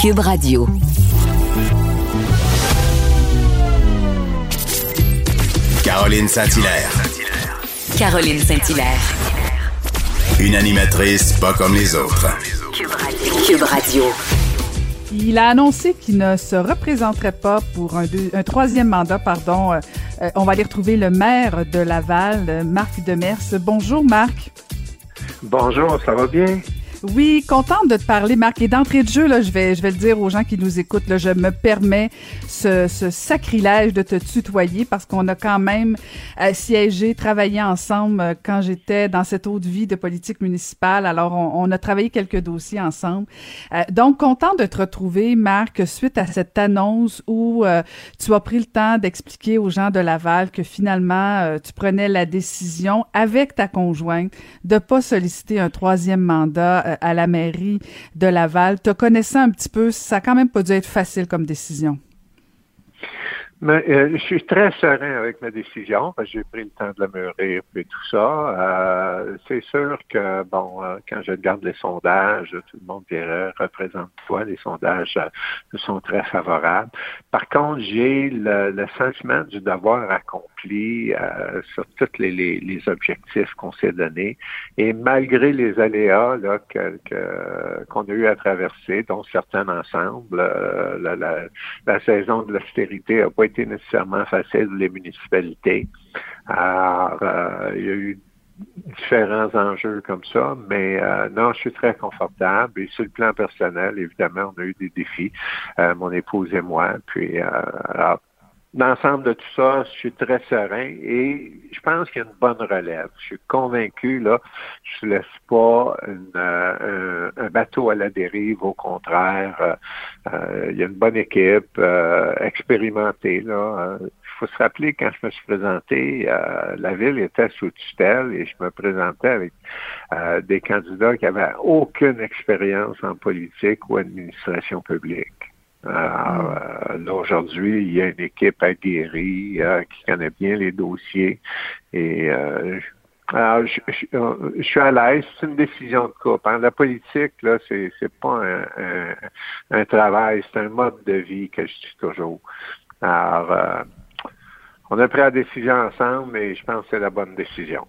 Cube Radio. Caroline Saint-Hilaire. Caroline Saint-Hilaire. Une animatrice pas comme les autres. Cube Radio. Il a annoncé qu'il ne se représenterait pas pour un, un troisième mandat. Pardon. Euh, euh, on va aller retrouver le maire de Laval, Marc Demers. Bonjour, Marc. Bonjour, ça va bien? Oui, contente de te parler, Marc. Et d'entrée de jeu, là, je vais, je vais le dire aux gens qui nous écoutent, là, je me permets ce, sacrilège de te tutoyer parce qu'on a quand même euh, siégé, travaillé ensemble euh, quand j'étais dans cette haute vie de politique municipale. Alors, on, a travaillé quelques dossiers ensemble. Euh, donc, contente de te retrouver, Marc, suite à cette annonce où tu as pris le temps d'expliquer aux gens de Laval que finalement, tu prenais la décision avec ta conjointe de pas solliciter un troisième mandat à la mairie de Laval. Te connaissant un petit peu, ça a quand même pas dû être facile comme décision. Mais, euh, je suis très serein avec ma décision j'ai pris le temps de la mûrir et tout ça. Euh, c'est sûr que, bon, euh, quand je regarde les sondages, tout le monde dirait, représente-toi, les sondages euh, sont très favorables. Par contre, j'ai le, sentiment du devoir accompli euh, sur tous les, objectifs qu'on s'est donnés. Et malgré les aléas qu'on a eu à traverser, dont certains ensemble, la, la, saison de l'austérité a pas été nécessairement facile les municipalités. Alors, euh, il y a eu différents enjeux comme ça, mais euh, non, je suis très confortable. Et sur le plan personnel, évidemment, on a eu des défis, euh, mon épouse et moi. Puis, alors, l'ensemble de tout ça, je suis très serein et je pense qu'il y a une bonne relève. Je suis convaincu, là, je ne laisse pas une, euh, un, bateau à la dérive, au contraire. Euh, euh, il y a une bonne équipe euh, expérimentée. Il faut se rappeler, quand je me suis présenté, la ville était sous tutelle et je me présentais avec des candidats qui n'avaient aucune expérience en politique ou administration publique. Euh, là, aujourd'hui, il y a une équipe aguerrie euh, qui connaît bien les dossiers. Et euh, je, je, suis à l'aise. C'est une décision de couple. Hein. La politique, là, c'est, c'est pas un, un, un travail, c'est un mode de vie que je dis toujours. Alors, on a pris la décision ensemble et je pense que c'est la bonne décision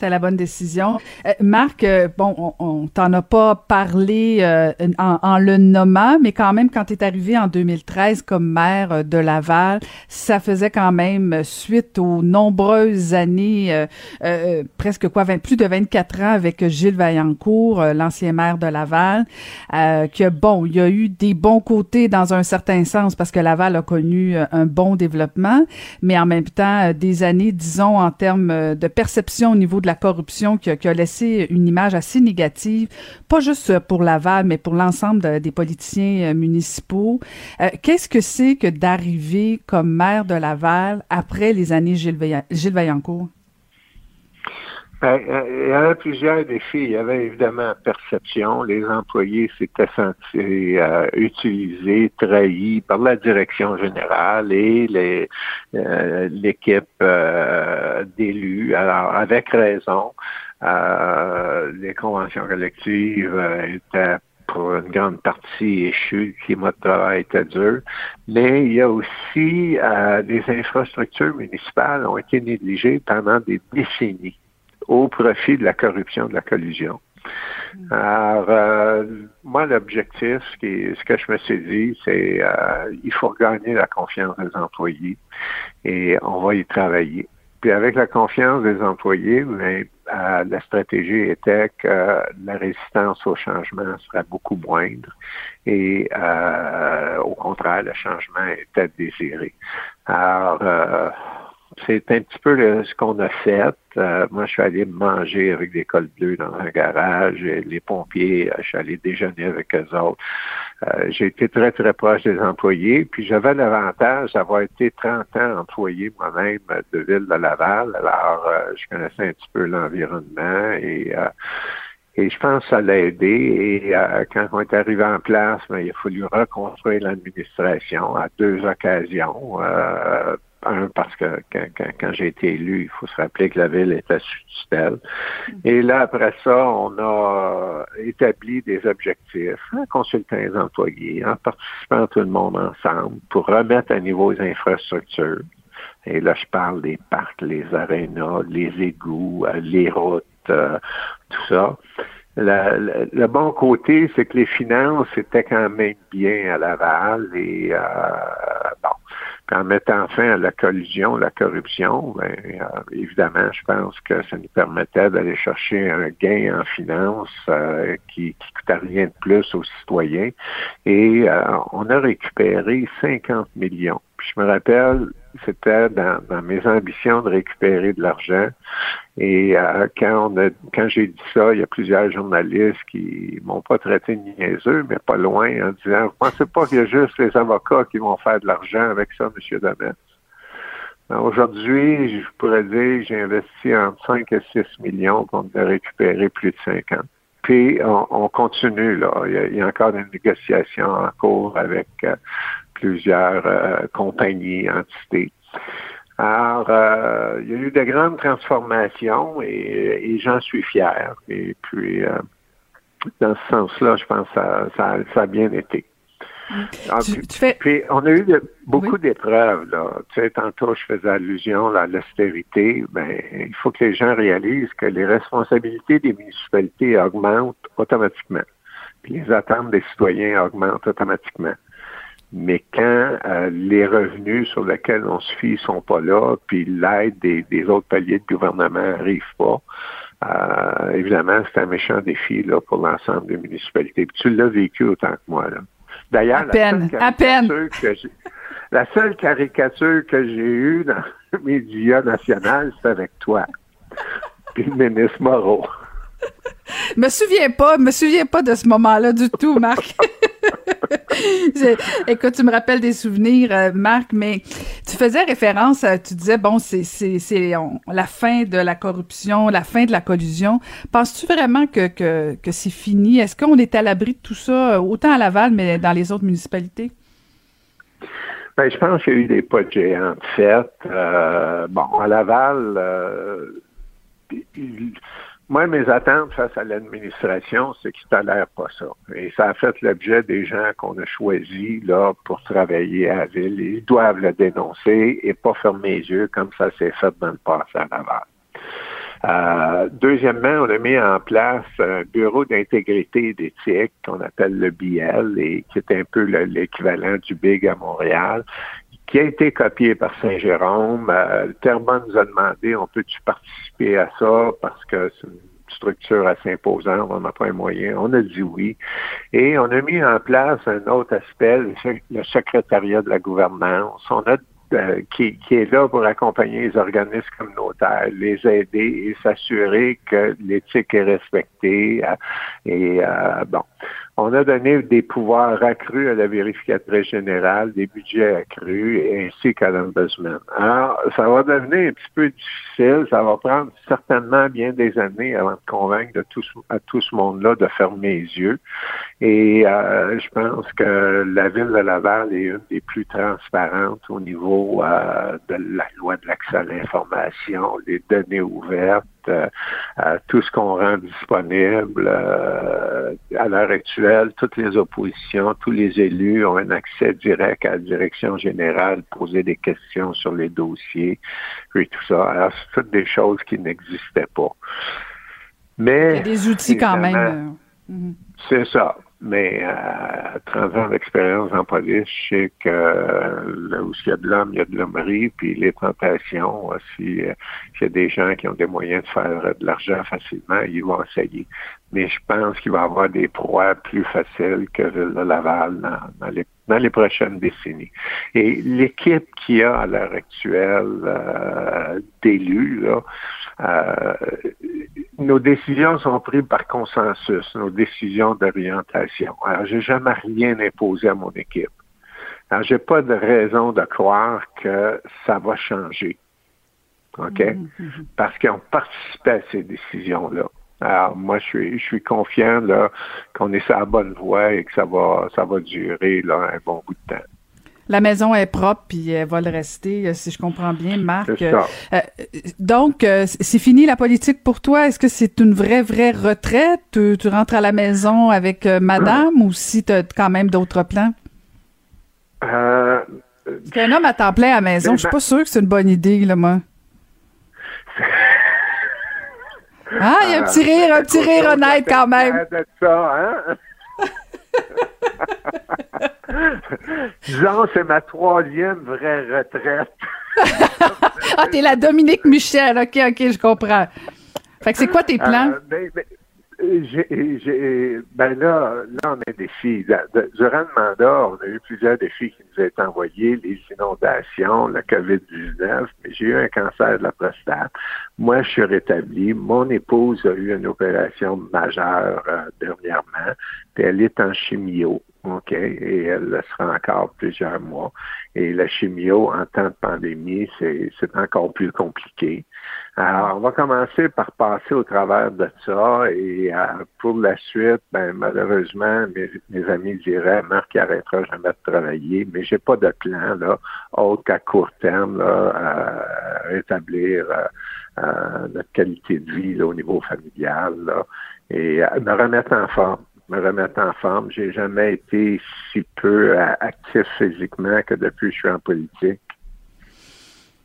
c'était la bonne décision. Euh, Marc, euh, bon, on, on t'en a pas parlé euh, en, en, le nommant, mais quand même, quand tu es arrivé en 2013 comme maire de Laval, ça faisait quand même suite aux nombreuses années, euh, presque quoi, 20, plus de 24 ans avec Gilles Vaillancourt, l'ancien maire de Laval, que bon, il y a eu des bons côtés dans un certain sens parce que Laval a connu un bon développement, mais en même temps, des années, disons, en termes de perception au niveau de la corruption qui a, laissé une image assez négative, pas juste pour Laval, mais pour l'ensemble de, des politiciens euh, municipaux. Euh, Qu'est-ce que c'est que d'arriver comme maire de Laval après les années Gilles, Veillan Gilles Vaillancourt? Ben, il y avait plusieurs défis. Il y avait évidemment perception. Les employés s'étaient sentis euh, utilisés, trahis par la direction générale et euh, l'équipe euh, d'élus. Alors, avec raison, euh, les conventions collectives étaient pour une grande partie échues, le climat de travail était dur, mais il y a aussi euh, des infrastructures municipales ont été négligées pendant des décennies au profit de la corruption, de la collusion. Alors, euh, moi, l'objectif, ce, que je me suis dit, c'est euh, il faut gagner la confiance des employés et on va y travailler. Puis avec la confiance des employés, mais, euh, la stratégie était que la résistance au changement serait beaucoup moindre et euh, au contraire, le changement était désiré. Alors, c'est un petit peu ce qu'on a fait. Euh, moi, je suis allé manger avec des cols bleus dans un garage. Et les pompiers, je suis allé déjeuner avec eux autres. Euh, j'ai été très, très proche des employés. Puis j'avais l'avantage d'avoir été 30 ans employé moi-même de Ville de Laval. Alors, euh, je connaissais un petit peu l'environnement et je pense que ça l'a aidé. Et euh, quand on est arrivé en place, ben, il a fallu reconstruire l'administration à deux occasions. Euh, un, parce que quand, j'ai été élu, il faut se rappeler que la ville était sous tutelle. Et là, après ça, on a établi des objectifs en consultant les employés, en participant tout le monde ensemble pour remettre à niveau les infrastructures. Et là, je parle des parcs, les arénas, les égouts, euh, les routes, euh, tout ça. Le, bon côté, c'est que les finances étaient quand même bien à Laval et euh, en mettant fin à la collusion, la corruption, ben, euh, évidemment, je pense que ça nous permettait d'aller chercher un gain en finances euh, qui ne coûtait rien de plus aux citoyens. Et euh, on a récupéré 50 millions. Puis je me rappelle, c'était dans, mes ambitions de récupérer de l'argent. Et euh, quand, j'ai dit ça, il y a plusieurs journalistes qui m'ont pas traité de niaiseux, mais pas loin, en disant, vous pensez pas qu'il y a juste les avocats qui vont faire de l'argent avec ça, M. Damet? Aujourd'hui, je pourrais dire j'ai investi entre 5 et 6 millions pour récupérer plus de 50. Puis on, continue, là. Il y, a, encore des négociations en cours avec euh, plusieurs euh, compagnies, entités. Alors, euh, il y a eu de grandes transformations et, j'en suis fier. Et puis, euh, dans ce sens-là, je pense que ça, ça, a bien été. Ah, puis, on a eu beaucoup d'épreuves. Là. Tu sais, tantôt, je faisais allusion à l'austérité. Ben, il faut que les gens réalisent que les responsabilités des municipalités augmentent automatiquement. Puis les attentes des citoyens augmentent automatiquement. Mais quand euh, les revenus sur lesquels on se fie sont pas là, puis l'aide des, autres paliers de gouvernement n'arrive pas, euh, évidemment, c'est un méchant défi là, pour l'ensemble des municipalités. Puis tu l'as vécu autant que moi. D'ailleurs, la, la seule caricature que j'ai eue dans les médias nationaux, c'est avec toi. Puis le ministre Moreau. me souviens pas, me souviens pas de ce moment-là du tout, Marc. écoute, tu me rappelles des souvenirs, euh, Marc, mais tu faisais référence, tu disais, bon, c'est la fin de la corruption, la fin de la collusion. Penses-tu vraiment que, c'est fini? Est-ce qu'on est à l'abri de tout ça, autant à Laval, mais dans les autres municipalités? Ben, je pense qu'il y a eu des pas de géants fait. Euh, bon, à Laval, euh, moi, mes attentes face à l'administration, c'est qu'ils tolèrent pas ça. Et ça a fait l'objet des gens qu'on a choisis là pour travailler à la ville. Ils doivent le dénoncer et pas fermer les yeux comme ça s'est fait dans le passé à Laval. Euh, deuxièmement, on a mis en place un bureau d'intégrité et d'éthique qu'on appelle le BL et qui est un peu l'équivalent du BIG à Montréal qui a été copié par Saint-Jérôme. Euh, nous a demandé, on peut-tu participer à ça parce que c'est une structure assez imposante, on n'a pas un moyen. On a dit oui. Et on a mis en place un autre aspect, le secrétariat de la gouvernance. On a euh, qui, qui, est là pour accompagner les organismes communautaires, les aider et s'assurer que l'éthique est respectée. Euh, et euh, bon, on a donné des pouvoirs accrus à la vérificatrice générale, des budgets accrus, ainsi qu'à l'ombudsman. Alors, ça va devenir un petit peu difficile. Ça va prendre certainement bien des années avant de convaincre de tout, à tout ce monde-là de fermer les yeux. Et euh, je pense que la ville de Laval est une des plus transparentes au niveau euh, de la loi de l'accès à l'information, les données ouvertes, euh, tout ce qu'on rend disponible. Euh, à l'heure actuelle, toutes les oppositions, tous les élus ont un accès direct à la direction générale, poser des questions sur les dossiers et tout ça. Alors, c'est toutes des choses qui n'existaient pas. Mais, Il y a des outils quand même. Euh, c'est ça. Mais à 30 ans d'expérience en police, je sais que là où il y a de l'homme, il y a de l'hommerie, puis les tentations, si euh, s'il y a des gens qui ont des moyens de faire de l'argent facilement, ils vont essayer. Mais je pense qu'il va y avoir des proies plus faciles que de Laval dans, les, dans les prochaines décennies. Et l'équipe qu'il y a à l'heure actuelle euh, d'élus, là, euh, nos décisions sont prises par consensus, nos décisions d'orientation. Alors, j'ai jamais rien imposé à mon équipe. Alors, j'ai pas de raison de croire que ça va changer. OK? Mm-hmm. Parce qu'on participé à ces décisions-là. Alors, moi, je suis, je suis confiant là, qu'on est sur la bonne voie et que ça va, ça va durer là, un bon bout de temps. La maison est propre, puis elle va le rester, euh, si je comprends bien, Marc. Ça. Euh, donc, euh, c'est fini la politique pour toi? Est-ce que c'est une vraie, vraie retraite? Tu, tu rentres à la maison avec euh, madame ou si tu as quand même d'autres plans? Euh, qu'un homme à temps plein à la maison, Mais je suis ma- pas sûre que c'est une bonne idée, là, moi. Ah, il y a un petit rire, un petit rire honnête quand même. Ça, hein? Disons, c'est ma troisième vraie retraite. Ah, t'es la Dominique Michel. OK, OK, je comprends. Fait que c'est quoi tes plans? Euh, ben, ben, euh, j'ai- ben là, là, on a des défis. Durant le mandat, on a eu plusieurs défis qui nous ont été envoyés, les inondations, le COVID-19, mais j'ai eu un cancer de la prostate. Moi, je suis rétabli. Mon épouse a eu une opération majeure euh, dernièrement, puis elle est en chimio. OK, et elle le sera encore plusieurs mois. Et la chimio, en temps de pandémie, c'est c'est encore plus compliqué. Alors, on va commencer par passer au travers de ça et euh, pour la suite, ben malheureusement, mes, mes amis diraient Marc il arrêtera jamais de travailler, mais j'ai pas de plan là, autre qu'à court terme là, à rétablir euh, euh, notre qualité de vie là, au niveau familial là, et me remettre en forme me remettre en forme. J'ai jamais été si peu euh, actif physiquement que depuis que je suis en politique.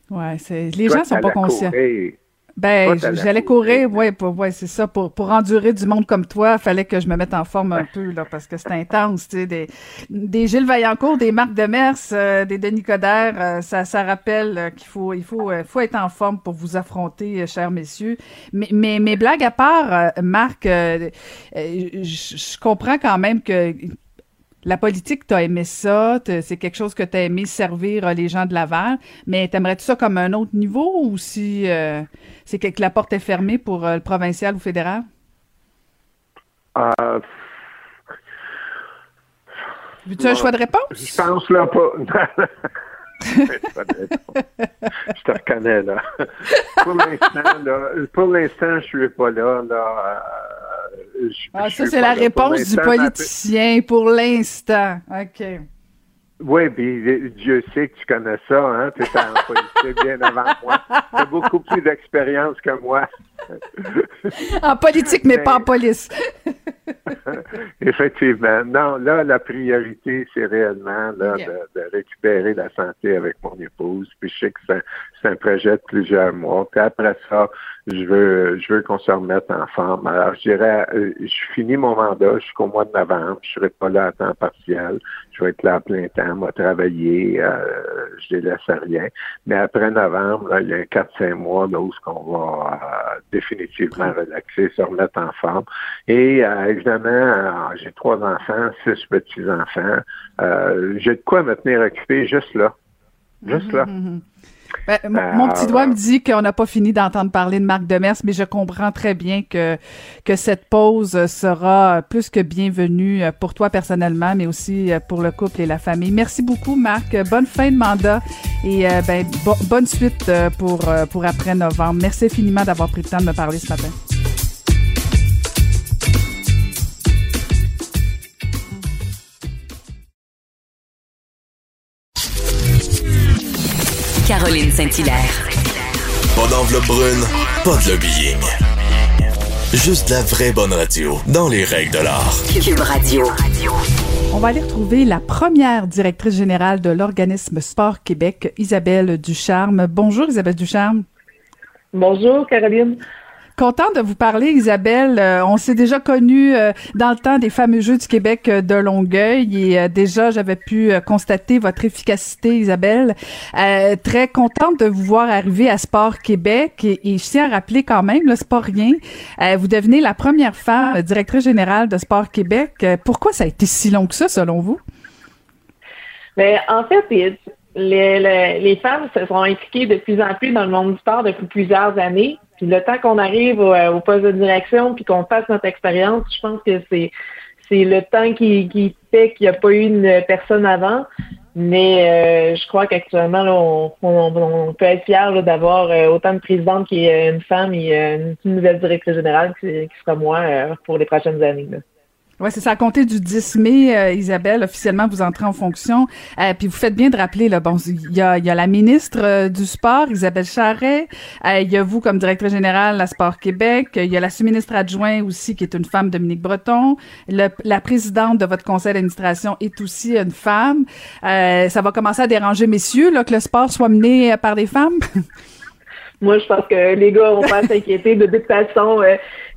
Ouais, c'est les Toi, gens sont pas conscients. courir. Ben, j'allais courir. ouais, pour, ouais, c'est ça. Pour, pour endurer du monde comme toi, fallait que je me mette en forme un peu, là, parce que c'est intense, tu sais. Des, des Gilles Vaillancourt, des Marc Demers, euh, des Denis Coderre, euh, ça, ça rappelle euh, qu'il faut, il faut, euh, faut être en forme pour vous affronter, euh, chers messieurs. Mais, mais, mais blague à part, euh, Marc, je comprends quand même que la politique, t'as aimé ça, c'est quelque chose que t'as aimé servir euh, les gens de Laval, mais t'aimerais-tu ça comme un autre niveau ou si euh, c'est que que la porte est fermée pour euh, le provincial ou fédéral? Euh, Veux-tu un Ouais. choix de réponse? Je pense là pas. je te reconnais là. Pour l'instant, là, pour l'instant, je suis pas là. là je- Ah, ça, c'est la réponse du politicien pour l'instant. OK. Oui, puis Dieu sait que tu connais ça, hein. Tu es en politique bien avant moi. Tu as beaucoup plus d'expérience que moi. En politique, mais pas en police. Effectivement. Non, là, la priorité, c'est réellement là, Yeah. de, de récupérer la santé avec mon épouse. Puis je sais que c'est un, c'est un projet de plusieurs mois. Puis après ça, je veux je veux qu'on se remette en forme. Alors, je dirais, euh, je finis mon mandat jusqu'au mois de novembre. Je serai pas là à temps partiel. Je vais être là à plein temps, moi, travailler. Euh, je délaisse à rien. Mais après novembre, là, il y a un 4-5 mois là, où ce qu'on va euh, définitivement relaxer, se remettre en forme. Et euh, évidemment, euh, j'ai trois enfants, six petits-enfants. Euh, j'ai de quoi me tenir occupé juste là. Juste là. Ben, mon, mon petit doigt me dit qu'on n'a pas fini d'entendre parler de Marc Demers, mais je comprends très bien que, que cette pause sera plus que bienvenue pour toi personnellement, mais aussi pour le couple et la famille. Merci beaucoup, Marc. Bonne fin de mandat et euh, ben, bo- bonne suite euh, pour, euh, pour après novembre. Merci infiniment d'avoir pris le temps de me parler ce matin. Caroline Saint-Hilaire. Pas d'enveloppe brune, pas de lobbying. Juste la vraie bonne radio, dans les règles de l'art. Cube Radio. On va aller retrouver la première directrice générale de l'organisme Sport Québec, Isabelle Ducharme. Bonjour Isabelle Ducharme. Bonjour, Caroline. Contente de vous parler, Isabelle. Euh, on s'est déjà connus euh, dans le temps des fameux Jeux du Québec euh, de Longueuil et euh, déjà j'avais pu euh, constater votre efficacité, Isabelle. Très contente de vous voir arriver à Sport Québec et, et je tiens à rappeler quand même, là, c'est pas rien. Vous devenez la première femme directrice générale de Sport Québec. Pourquoi ça a été si long que ça, selon vous? Mais en fait, les, les, les femmes se sont impliquées de plus en plus dans le monde du sport depuis plusieurs années. Puis le temps qu'on arrive au, au poste de direction puis qu'on passe notre expérience, je pense que c'est c'est le temps qui, qui fait qu'il n'y a pas eu une personne avant. Mais euh, je crois qu'actuellement, on, on, on peut être fiers d'avoir euh, autant de présidentes qui est une femme et euh, une nouvelle directrice générale qui, qui sera moi euh, pour les prochaines années. Là. Oui, c'est ça. À compter du 10 mai, euh, Isabelle, officiellement, vous entrez en fonction. Euh, puis vous faites bien de rappeler, là, bon, il y a, y a la ministre euh, du Sport, Isabelle Charret. Il y a vous comme directrice générale à Sport Québec. Il y a la sous-ministre adjointe aussi, qui est une femme, Dominique Breton. la présidente de votre conseil d'administration est aussi une femme. ça va commencer à déranger messieurs, là, que le sport soit mené par des femmes? Moi, je pense que les gars vont pas s'inquiéter. De toute façon,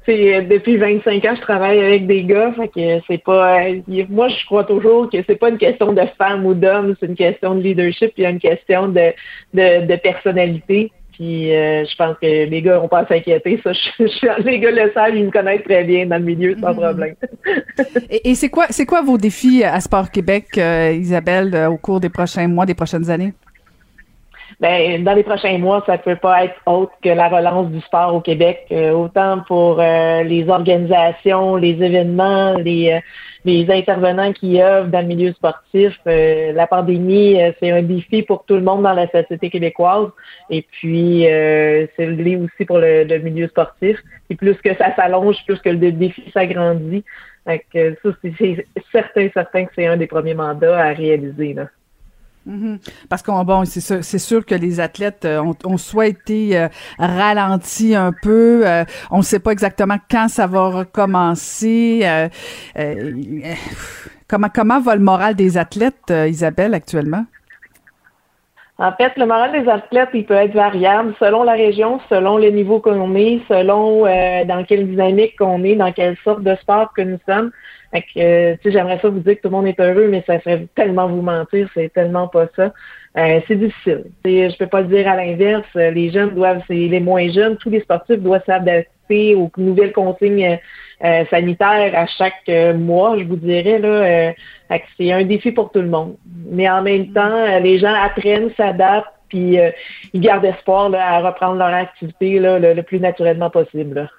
euh, depuis 25 ans, je travaille avec des gars, fait que c'est pas. Euh, moi, je crois toujours que c'est pas une question de femme ou d'homme, c'est une question de leadership, puis une question de, de, personnalité. Puis euh, je pense que les gars n'ont pas à s'inquiéter. Ça, je, les gars le savent, ils me connaissent très bien dans le milieu, sans mm-hmm. problème. et, c'est quoi, c'est quoi vos défis à Sport Québec, Isabelle, au cours des prochains mois, des prochaines années? Ben, dans les prochains mois, ça ne peut pas être autre que la relance du sport au Québec, euh, autant pour euh, les organisations, les événements, les, euh, les intervenants qui œuvrent dans le milieu sportif. la pandémie, c'est un défi pour tout le monde dans la société québécoise. Et puis, c'est lié aussi pour le, milieu sportif. Et plus que ça s'allonge, plus que le défi s'agrandit. Donc, ça, c'est certain, certain que c'est un des premiers mandats à réaliser. Là. Mhm. Parce qu'on bon, c'est sûr, sûr, que les athlètes euh, ont, soit été euh, ralentis un peu, euh, on ne sait pas exactement quand ça va recommencer. comment comment va le moral des athlètes, Isabelle, actuellement? En fait, le moral des athlètes, il peut être variable selon la région, selon le niveau qu'on est, selon dans quelle dynamique qu'on est, dans quelle sorte de sport que nous sommes. Fait que, euh, j'aimerais ça vous dire que tout le monde est heureux, mais ça ferait tellement vous mentir, c'est tellement pas ça. Euh, c'est difficile. Je peux pas le dire à l'inverse. Les jeunes doivent, c'est les moins jeunes, tous les sportifs doivent s'adapter aux nouvelles consignes euh, sanitaires à chaque mois, je vous dirais là. c'est un défi pour tout le monde. Mais en même temps, les gens apprennent, s'adaptent, puis ils gardent espoir à reprendre leur activité là, le, plus naturellement possible.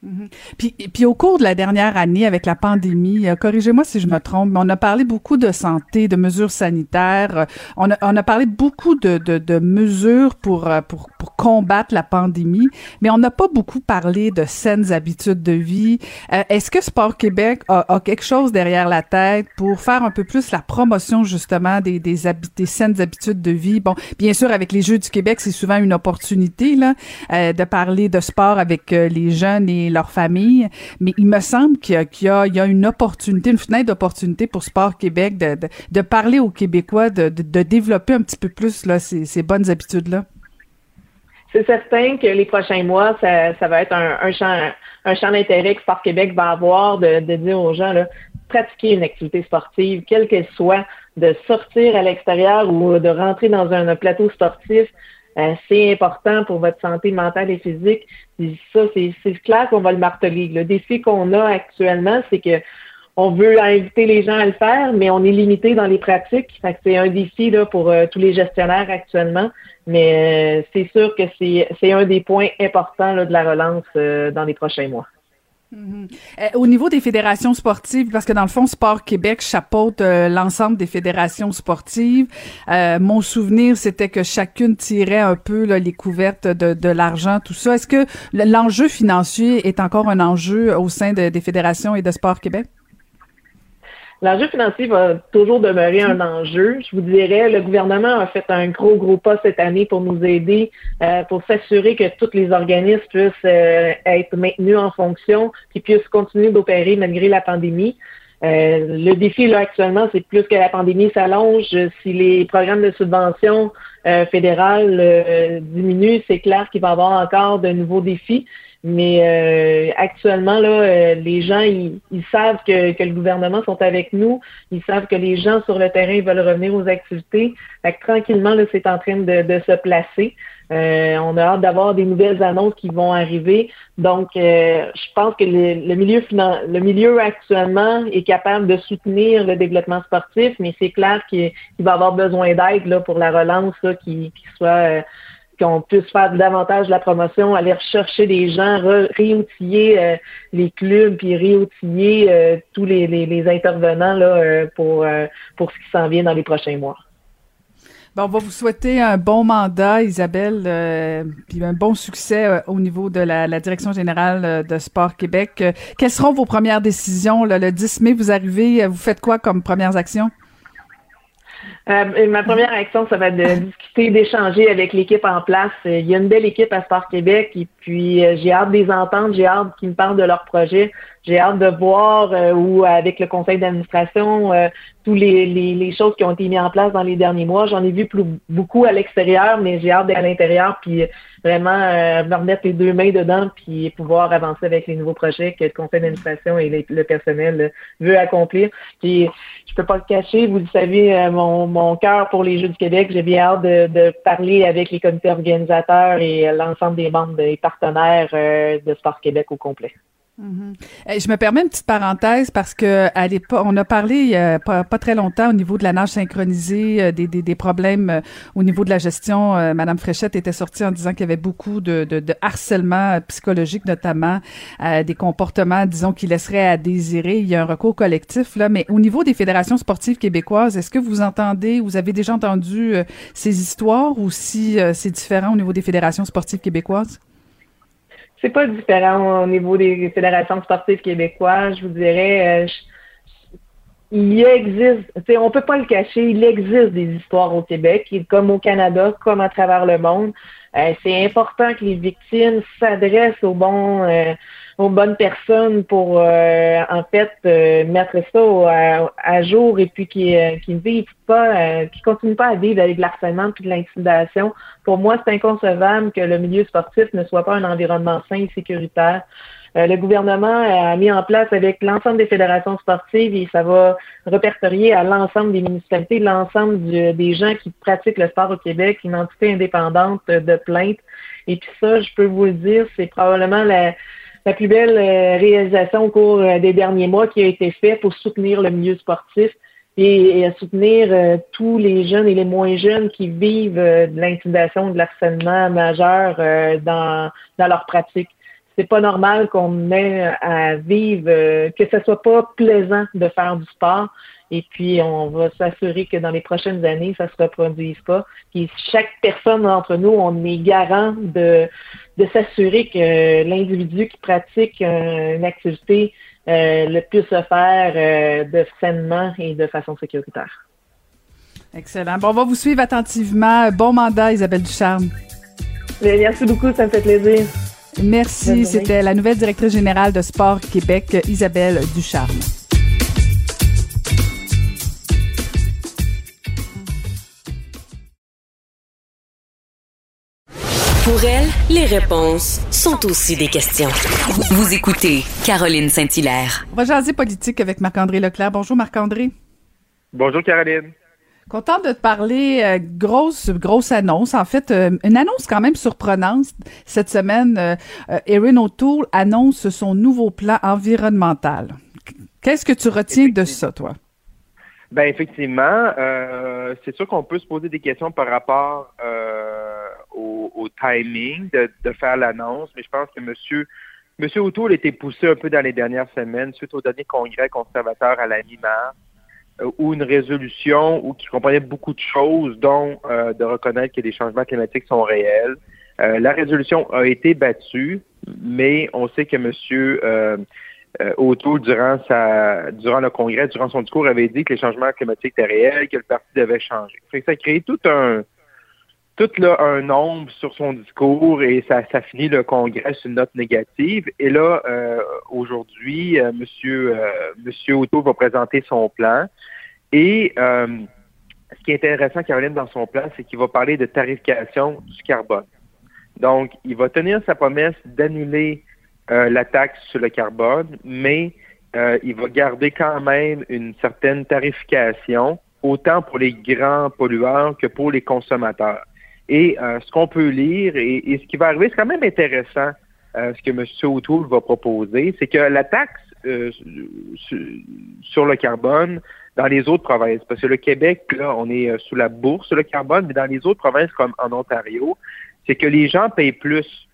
Mhm. Puis, puis au cours de la dernière année avec la pandémie, euh, corrigez-moi si je me trompe, mais on a parlé beaucoup de santé, de mesures sanitaires, euh, on, a, on a parlé beaucoup de, de, de mesures pour, euh, pour, pour combattre la pandémie, mais on n'a pas beaucoup parlé de saines habitudes de vie. Est-ce que Sport Québec a, a, quelque chose derrière la tête pour faire un peu plus la promotion justement des, des, des saines habitudes de vie? Bon, bien sûr, avec les Jeux du Québec, c'est souvent une opportunité là, de parler de sport avec les jeunes et leur famille. Mais il me semble qu'il y, a, une opportunité, une fenêtre d'opportunité pour Sport Québec de, parler aux Québécois, de, développer un petit peu plus ces, bonnes habitudes-là. C'est certain que les prochains mois, ça, va être un, champ, un d'intérêt que Sport Québec va avoir de, dire aux gens, là, pratiquer une activité sportive, quelle qu'elle soit, de sortir à l'extérieur ou de rentrer dans un plateau sportif, euh, c'est important pour votre santé mentale et physique. ça, c'est clair qu'on va le marteler. Le défi qu'on a actuellement, c'est que on veut inviter les gens à le faire, mais on est limité dans les pratiques. c'est un défi là, pour euh, tous les gestionnaires actuellement. Mais euh, c'est sûr que c'est un des points importants de la relance dans les prochains mois. Mhm. Euh, au niveau des fédérations sportives, parce que dans le fond, Sport Québec chapeaute euh, l'ensemble des fédérations sportives. Euh, mon souvenir, c'était que chacune tirait un peu les couvertes de, l'argent, tout ça. Est-ce que l'enjeu financier est encore un enjeu au sein des fédérations et de Sport Québec? L'enjeu financier va toujours demeurer un enjeu. Je vous dirais, le gouvernement a fait un gros, gros pas cette année pour nous aider, euh, pour s'assurer que tous les organismes puissent euh, être maintenus en fonction, qui puissent continuer d'opérer malgré la pandémie. Euh, le défi là actuellement, c'est plus que la pandémie s'allonge. Si les programmes de subvention fédérales diminuent, c'est clair qu'il va y avoir encore de nouveaux défis. Mais euh, actuellement, là, euh, les gens, ils, savent que, que, le gouvernement sont avec nous. Ils savent que les gens sur le terrain veulent revenir aux activités. Fait que, tranquillement, là, c'est en train de, de se placer. Euh, on a hâte d'avoir des nouvelles annonces qui vont arriver. Donc, je pense que le, le milieu le milieu actuellement est capable de soutenir le développement sportif, mais c'est clair qu'il va avoir besoin d'aide là, pour la relance là, qui, qui soit qu'on puisse faire davantage de la promotion, aller rechercher des gens, réoutiller euh, les clubs, puis réoutiller euh, tous les, intervenants là, euh, pour, pour ce qui s'en vient dans les prochains mois. on va vous souhaiter un bon mandat, Isabelle, puis un bon succès au niveau de la, Direction générale de Sport Québec. quelles seront vos premières décisions? le 10 mai, vous arrivez, vous faites quoi comme premières actions? Ma première action, ça va être de discuter, d'échanger avec l'équipe en place. Il y a une belle équipe à Sport Québec et puis j'ai hâte des entendre, j'ai hâte qu'ils me parlent de leur projet. J'ai hâte de voir euh, où, avec le conseil d'administration, euh, tous les, les, choses qui ont été mises en place dans les derniers mois. J'en ai vu plus, beaucoup à l'extérieur, mais j'ai hâte d'être à l'intérieur, puis vraiment euh, me remettre les deux mains dedans, puis pouvoir avancer avec les nouveaux projets que le conseil d'administration et le personnel veut accomplir. Puis je peux pas le cacher, vous le savez, mon, mon cœur pour les Jeux du Québec, j'ai bien hâte de, de, parler avec les comités organisateurs et l'ensemble des membres et partenaires de Sport Québec au complet. Mhm. Je me permets une petite parenthèse parce que à l'époque, on a parlé il a pas, très longtemps au niveau de la nage synchronisée, euh, des, des, des problèmes euh, au niveau de la gestion. Euh, Madame Fréchette était sortie en disant qu'il y avait beaucoup de, de, de harcèlement psychologique, notamment des comportements, disons, qui laisseraient à désirer. Il y a un recours collectif là, mais au niveau des fédérations sportives québécoises, est-ce que vous entendez, vous avez déjà entendu ces histoires ou si c'est différent au niveau des fédérations sportives québécoises? C'est pas différent au niveau des fédérations sportives québécoises. Je vous dirais, euh, il existe, on peut pas le cacher, il existe des histoires au Québec, comme au Canada, comme à travers le monde. Euh, c'est important que les victimes s'adressent aux bons, euh, aux bonnes personnes pour euh, en fait mettre ça à, jour et puis qui qui vivent pas, qui continuent pas à vivre avec l'harcèlement puis de l'intimidation. Pour moi, c'est inconcevable que le milieu sportif ne soit pas un environnement sain et sécuritaire. Euh, le gouvernement a mis en place avec l'ensemble des fédérations sportives et ça va répertorier à l'ensemble des municipalités, l'ensemble des gens qui pratiquent le sport au Québec, une entité indépendante de plainte. Et puis ça, je peux vous le dire, c'est probablement la, plus belle euh, réalisation au cours euh, des derniers mois qui a été faite pour soutenir le milieu sportif et, soutenir tous les jeunes et les moins jeunes qui vivent de l'intimidation, de l'harcèlement majeur dans, dans leur pratique c'est pas normal qu'on ait à vivre, euh, que ce soit pas plaisant de faire du sport. Et puis, on va s'assurer que dans les prochaines années, ça se reproduise pas. Puis, chaque personne d'entre nous, on est garant de, de s'assurer que l'individu qui pratique une activité euh, le puisse se faire euh, de sainement et de façon sécuritaire. Excellent. Bon, on va vous suivre attentivement. Bon mandat, Isabelle Ducharme. Merci beaucoup, ça me fait plaisir. Merci. C'était la nouvelle directrice générale de Sport Québec, Isabelle Ducharme. Pour elle, les réponses sont aussi des questions. Vous écoutez Caroline Saint-Hilaire. On va jaser politique avec Marc-André Leclerc. Bonjour Marc-André. Bonjour Caroline. Contente de te parler. Euh, grosse, grosse annonce. En fait, euh, une annonce quand même surprenante. Cette semaine, euh, Erin O'Toole annonce son nouveau plan environnemental. Qu'est-ce que tu retiens de ça, toi? Ben effectivement, c'est sûr qu'on peut se poser des questions par rapport au, timing de, de faire l'annonce, mais je pense que Monsieur Monsieur O'Toole été poussé un peu dans les dernières semaines suite au dernier congrès conservateur à la mi-mars euh, ou une résolution ou qui comprenait beaucoup de choses, dont euh, de reconnaître que les changements climatiques sont réels. Euh, la résolution a été battue, mais on sait que M. Euh, O'Toole, durant sa durant le congrès, durant son discours, avait dit que les changements climatiques étaient réels, que le parti devait changer. ça a créé tout un tout là, un nombre sur son discours et ça, finit le congrès sur une note négative. Et là, euh, aujourd'hui, euh, Monsieur, euh, va présenter son plan. Et ce qui est intéressant, Caroline, dans son plan, c'est qu'il va parler de tarification du carbone. Donc, il va tenir sa promesse d'annuler la taxe sur le carbone, mais il va garder quand même une certaine tarification, autant pour les grands pollueurs que pour les consommateurs. Et euh, ce qu'on peut lire et, ce qui va arriver, c'est quand même intéressant euh, ce que M. O'Toole va proposer, c'est que la taxe euh, sur le carbone dans les autres provinces, parce que le Québec, là, on est sous la bourse sur le carbone, mais dans les autres provinces comme en Ontario, c'est que les gens payent plus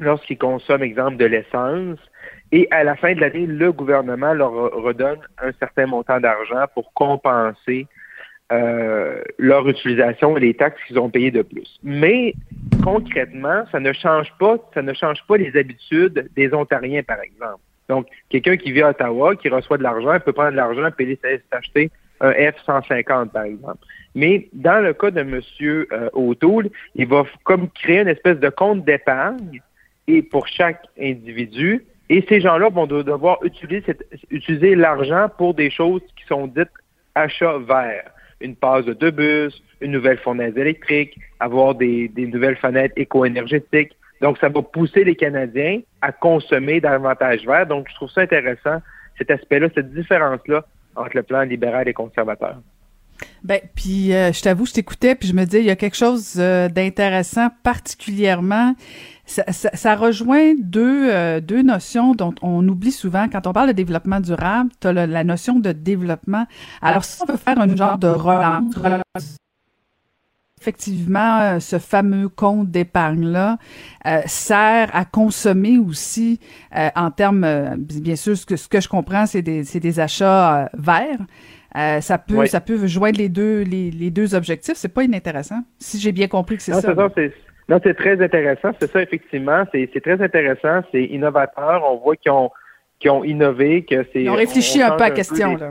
lorsqu'ils consomment, exemple, de l'essence. Et à la fin de l'année, le gouvernement leur redonne un certain montant d'argent pour compenser euh, leur utilisation et les taxes qu'ils ont payées de plus. Mais concrètement, ça ne change pas, ça ne change pas les habitudes des Ontariens, par exemple. Donc, quelqu'un qui vit à Ottawa, qui reçoit de l'argent, peut prendre de l'argent et s'acheter un F-150, par exemple. Mais dans le cas de M. Euh, O'Toole, il va comme créer une espèce de compte d'épargne et pour chaque individu. Et ces gens-là vont devoir utiliser l'argent pour des choses qui sont dites achats verts. Une passe de deux bus, une nouvelle fournaise électrique, avoir des, nouvelles fenêtres éco-énergétiques. Donc, ça va pousser les Canadiens à consommer davantage vert. Donc, je trouve ça intéressant, cet aspect-là, cette différence-là entre le plan libéral et conservateur. Ben, puis euh, je t'avoue, je t'écoutais, puis je me disais, il y a quelque chose euh, d'intéressant, particulièrement. Ça, ça, rejoint deux, euh, deux notions dont on oublie souvent. Quand on parle de développement durable, tu as la, notion de développement. Alors, si on veut faire un genre de relance, effectivement, ce fameux compte d'épargne-là sert à consommer aussi en termes, bien sûr, ce que, ce que je comprends, c'est des, des achats verts. Euh, ça peut ça peut joindre les deux les, les deux objectifs. C'est pas inintéressant. Si j'ai bien compris que c'est ça. non, c'est très intéressant. C'est ça, effectivement. C'est très intéressant. C'est innovateur. On voit qu'ils ont, innové, que c'est. Ils ont réfléchi un peu à la question, là,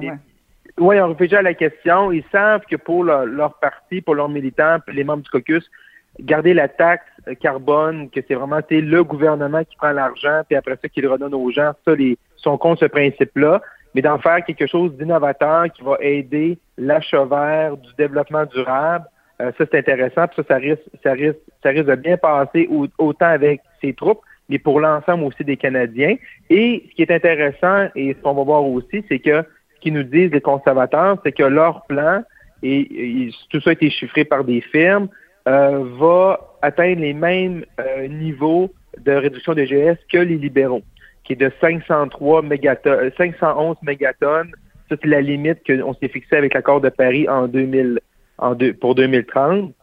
Oui, ils ont réfléchi à la question. Ils savent que pour leur, parti, pour leurs militants, les membres du caucus, garder la taxe carbone, que c'est vraiment le gouvernement qui prend l'argent, puis après ça, qu'il redonne aux gens, ça, les, sont contre ce principe-là mais d'en faire quelque chose d'innovateur qui va aider l'achat vert, du développement durable. Euh, ça, c'est intéressant. Puis ça, ça risque, ça risque, ça risque de bien passer autant avec ses troupes, mais pour l'ensemble aussi des Canadiens. Et ce qui est intéressant, et ce qu'on va voir aussi, c'est que ce qu'ils nous disent les conservateurs, c'est que leur plan, et, tout ça a été chiffré par des firmes, euh, va atteindre les mêmes euh, niveaux de réduction des GS que les libéraux qui est de 503 mégatonnes, 511 mégatonnes. Ça, c'est la limite qu'on s'est fixée avec l'accord de Paris en 2000, en deux, pour 2030.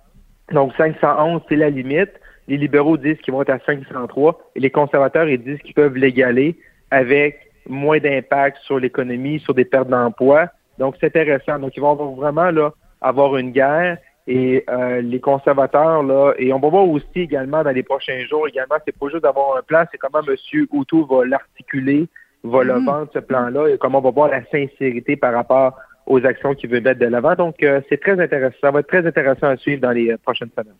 Donc, 511, c'est la limite. Les libéraux disent qu'ils vont être à 503 et les conservateurs, ils disent qu'ils peuvent l'égaler avec moins d'impact sur l'économie, sur des pertes d'emploi. Donc, c'est intéressant. Donc, ils vont vraiment là, avoir une guerre et euh, les conservateurs, là, et on va voir aussi également dans les prochains jours, également, c'est pas juste d'avoir un plan, c'est comment M. Outou va l'articuler, va le mhm. vendre, ce plan-là, et comment on va voir la sincérité par rapport aux actions qu'il veut mettre de l'avant. Donc, euh, c'est très intéressant. Ça va être très intéressant à suivre dans les euh, prochaines semaines.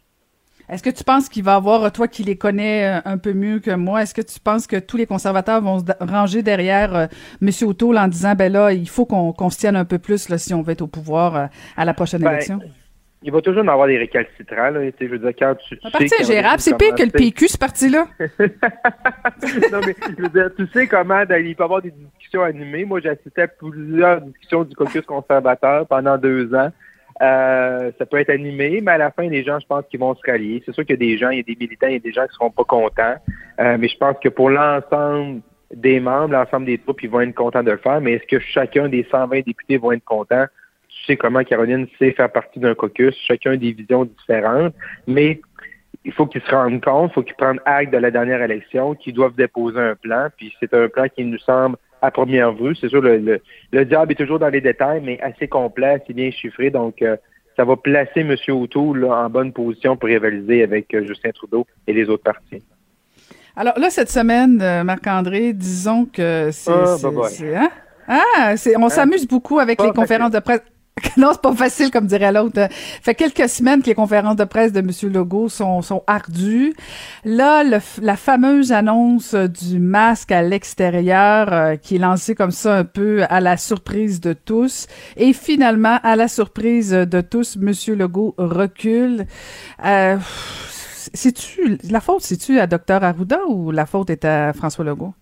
Est-ce que tu penses qu'il va avoir, toi qui les connais un peu mieux que moi, est-ce que tu penses que tous les conservateurs vont se ranger derrière M. O'Toole en disant, ben là, il faut qu'on se tienne un peu plus là, si on veut être au pouvoir à la prochaine ben, élection? Il va toujours en avoir des récalcitrants. Là. Je veux dire, quand tu, tu parti gérable, c'est pire que le PQ, ce parti-là. non, mais je veux dire, tu sais comment il peut y avoir des discussions animées. Moi, j'assistais à plusieurs discussions du caucus conservateur pendant deux ans. Euh, ça peut être animé, mais à la fin, les gens, je pense qu'ils vont se rallier. C'est sûr qu'il y a des gens, il y a des militants, il y a des gens qui seront pas contents. Euh, mais je pense que pour l'ensemble des membres, l'ensemble des troupes, ils vont être contents de le faire. Mais est-ce que chacun des 120 députés vont être contents? Sais comment Caroline sait faire partie d'un caucus, chacun a des visions différentes, mais il faut qu'ils se rendent compte, il faut qu'ils prennent acte de la dernière élection, qu'ils doivent déposer un plan, puis c'est un plan qui nous semble à première vue. C'est sûr, le, le, diable est toujours dans les détails, mais assez complet, assez bien chiffré, donc euh, ça va placer M. O'Toole en bonne position pour rivaliser avec euh, Justin Trudeau et les autres partis. Alors là, cette semaine, euh, Marc-André, disons que c'est... Ah, hein? ah on hein? s'amuse beaucoup avec les conférences de presse. non, c'est pas facile, comme dirait l'autre. Fait quelques semaines que les conférences de presse de M. Legault sont, sont ardues. Là, la fameuse annonce du masque à l'extérieur, euh, qui est lancée comme ça un peu à la surprise de tous. Et finalement, à la surprise de tous, M. Legault recule. Euh, c'est-tu, la faute, c'est-tu à Dr. Arruda ou la faute est à François Legault?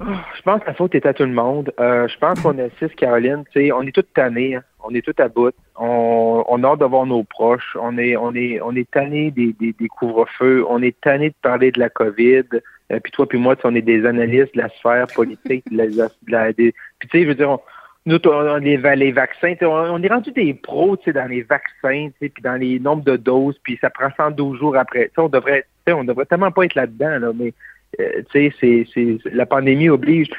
Je pense que la faute est à tout le monde. Euh, je pense qu'on assiste, Caroline, on est tous tannés, hein. on est tous à bout. On, on a hâte de voir nos proches. On est, on est, on est tanné des, des, des couvre-feux. On est tanné de parler de la COVID. Euh, puis toi, puis moi, on est des analystes de la sphère politique, de la, des, puis tu sais, je veux dire, on, nous, on, les, les vaccins, on, est rendu des pros, dans les vaccins, puis dans les nombres de doses, puis ça prend 112 jours après. on devrait, on devrait tellement pas être là-dedans, là, mais euh, tu sais, c'est, la pandémie oblige.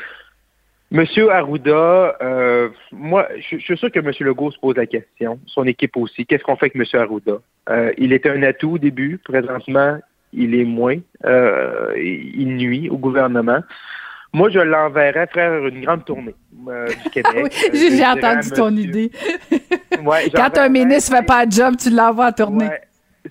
Monsieur Arruda, euh, moi, je, suis sûr que M. Legault se pose la question, son équipe aussi. Qu'est-ce qu'on fait avec M. Arruda? Euh, il était un atout au début. Présentement, il est moins. Euh, il nuit au gouvernement. Moi, je l'enverrais faire une grande tournée euh, du Québec. J'ai entendu ton idée. Quand un ministre ne fait pas de job, tu l'envoies à tourner.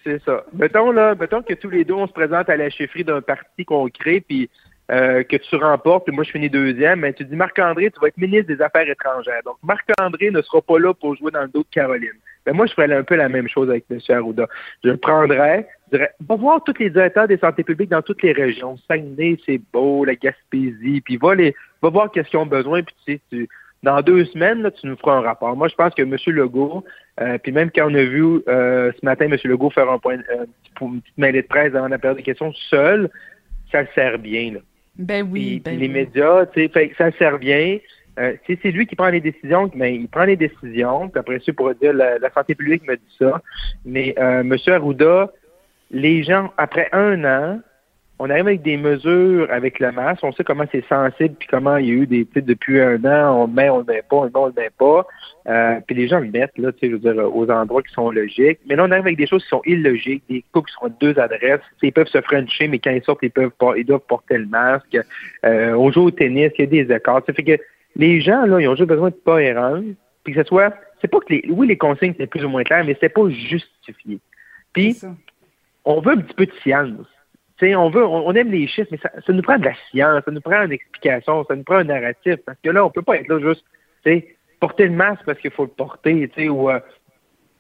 C'est ça. Mettons, là, mettons que tous les deux, on se présente à la chefferie d'un parti qu'on crée, puis euh, que tu remportes, puis moi je finis deuxième, mais tu dis Marc-André, tu vas être ministre des Affaires étrangères. Donc Marc-André ne sera pas là pour jouer dans le dos de Caroline. Ben, moi, je ferais un peu la même chose avec M. Arruda. Je le prendrais, je dirais, va voir tous les directeurs des santé publiques dans toutes les régions. Saguenay, c'est beau, la Gaspésie, puis va, les, va voir qu'est-ce qu'ils ont besoin, puis tu sais, tu, dans deux semaines, là, tu nous feras un rapport. Moi, je pense que M. Legault, euh, puis même quand on a vu euh, ce matin M. Legault faire un point, euh, une petite mêlée de presse avant la période de questions seul, ça sert bien. Là. Ben oui. ben les oui. médias, tu sais, ça sert bien. Euh, c'est lui qui prend les décisions, ben, il prend les décisions, puis après ça, pour dire la, la, santé publique me dit ça. Mais euh, M. Arruda, les gens, après un an, on arrive avec des mesures avec le masque, on sait comment c'est sensible, puis comment il y a eu des titres depuis un an, on le met, on le met pas, on le met, on le met pas. Euh, puis les gens le mettent, là, tu sais, je veux dire, aux endroits qui sont logiques. Mais là, on arrive avec des choses qui sont illogiques, des couples qui sont deux adresses. Ils peuvent se frencher, mais quand ils sortent, ils peuvent pas, ils doivent porter le masque. Euh, on joue au tennis, il y a des écarts. Ça fait que les gens, là, ils ont juste besoin de pas erreur, puis que ce soit, c'est pas que les, oui, les consignes étaient plus ou moins claires, mais c'est pas justifié. Puis, on veut un petit peu de science. On veut, on, aime les chiffres, mais ça, nous prend de la science, ça nous prend une explication, ça nous prend un narratif, parce que là, on peut pas être là juste, porter le masque parce qu'il faut le porter, ou euh,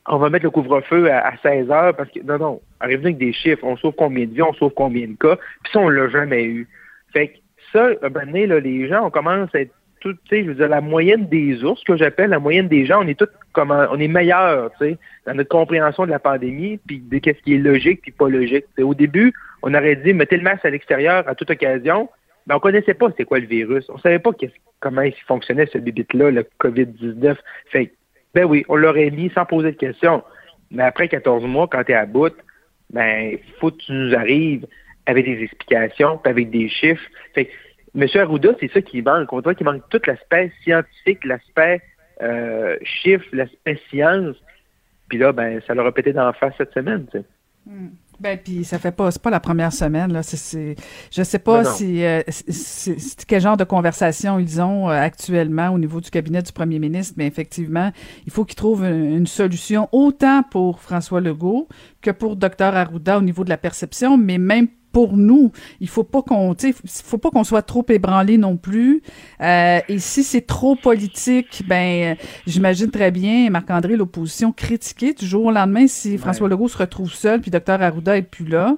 on va mettre le couvre-feu à, à, 16 heures parce que, non, non, arrive avec des chiffres, on sauve combien de vies, on sauve combien de cas, puis ça, on l'a jamais eu. Fait que ça, un moment donné, là, les gens, on commence à être tout, tu sais, je veux dire, la moyenne des ours, que j'appelle la moyenne des gens, on est tous comme, on est meilleurs, tu sais, dans notre compréhension de la pandémie, puis de qu'est-ce qui est logique puis pas logique. Au début, on aurait dit, mettez le masque à l'extérieur à toute occasion, mais on connaissait pas c'est quoi le virus. On savait pas comment il fonctionnait ce bibite-là, le COVID-19. Fait ben oui, on l'aurait mis sans poser de questions. Mais après 14 mois, quand tu es à bout, ben, faut que tu nous arrives avec des explications, avec des chiffres. Fait que, M. Arruda, c'est ça qui manque. On voit qu'il manque tout l'aspect scientifique, l'aspect euh, chiffre, l'aspect science. Puis là, ben, ça l'a pété d'en face cette semaine, tu sais. Mm. Ben puis ça fait pas c'est pas la première semaine là, c'est c'est je sais pas si euh, c'est quel genre de conversation ils ont euh, actuellement au niveau du cabinet du premier ministre, mais effectivement, il faut qu'ils trouvent une, une, solution autant pour François Legault que pour docteur Arruda au niveau de la perception, mais même pour nous, il faut pas qu'on, tu faut pas qu'on soit trop ébranlé non plus. Euh, et si c'est trop politique, ben, j'imagine très bien Marc-André l'opposition critiquer du jour au lendemain si ouais. François Legault se retrouve seul puis Dr Arruda est plus là.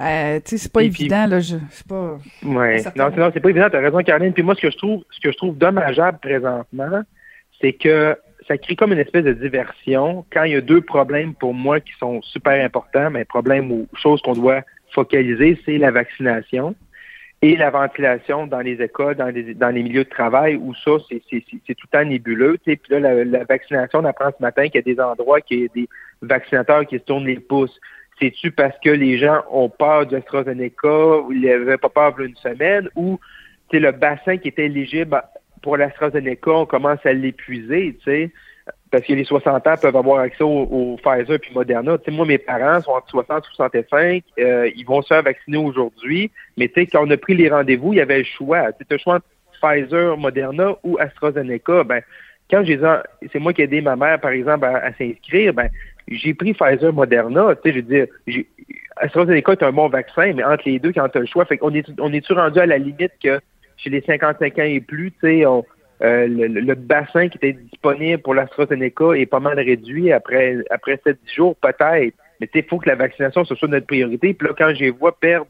Euh, c'est pas et évident, puis, là, je sais pas. Ouais. Non, non c'est pas évident, t'as raison, Caroline. Puis moi, ce que je trouve, ce que je trouve dommageable présentement, c'est que ça crée comme une espèce de diversion quand il y a deux problèmes pour moi qui sont super importants, mais problèmes ou choses qu'on doit focaliser, c'est la vaccination et la ventilation dans les écoles, dans les, dans les milieux de travail où ça, c'est tout le temps nébuleux. Tu sais. Puis là, la, vaccination, on apprend ce matin qu'il y a des endroits qu'il y a des vaccinateurs qui se tournent les pouces. C'est-tu parce que les gens ont peur du AstraZeneca ou ils n'avaient pas peur une semaine ou c'est le bassin qui était éligible pour l'AstraZeneca, on commence à l'épuiser, tu sais? Parce que les 60 ans peuvent avoir accès au, Pfizer puis Moderna. Moi, mes parents sont entre 60 et 65, euh, ils vont se faire vacciner aujourd'hui, mais tu sais, quand on a pris les rendez-vous, il y avait le choix. Tu le choix entre Pfizer, Moderna ou AstraZeneca. Ben, quand j'ai c'est moi qui ai aidé ma mère, par exemple, à, s'inscrire, ben, j'ai pris Pfizer, Moderna. Tu sais, je veux dire, AstraZeneca est un bon vaccin, mais entre les deux, quand tu as le choix, fait on est-tu rendu à la limite que chez les 55 ans et plus, tu sais, on euh, le, le, bassin qui était disponible pour l'AstraZeneca est pas mal réduit après après 7 jours, peut-être. Mais il faut que la vaccination ce soit notre priorité. Puis là, quand je les vois perdre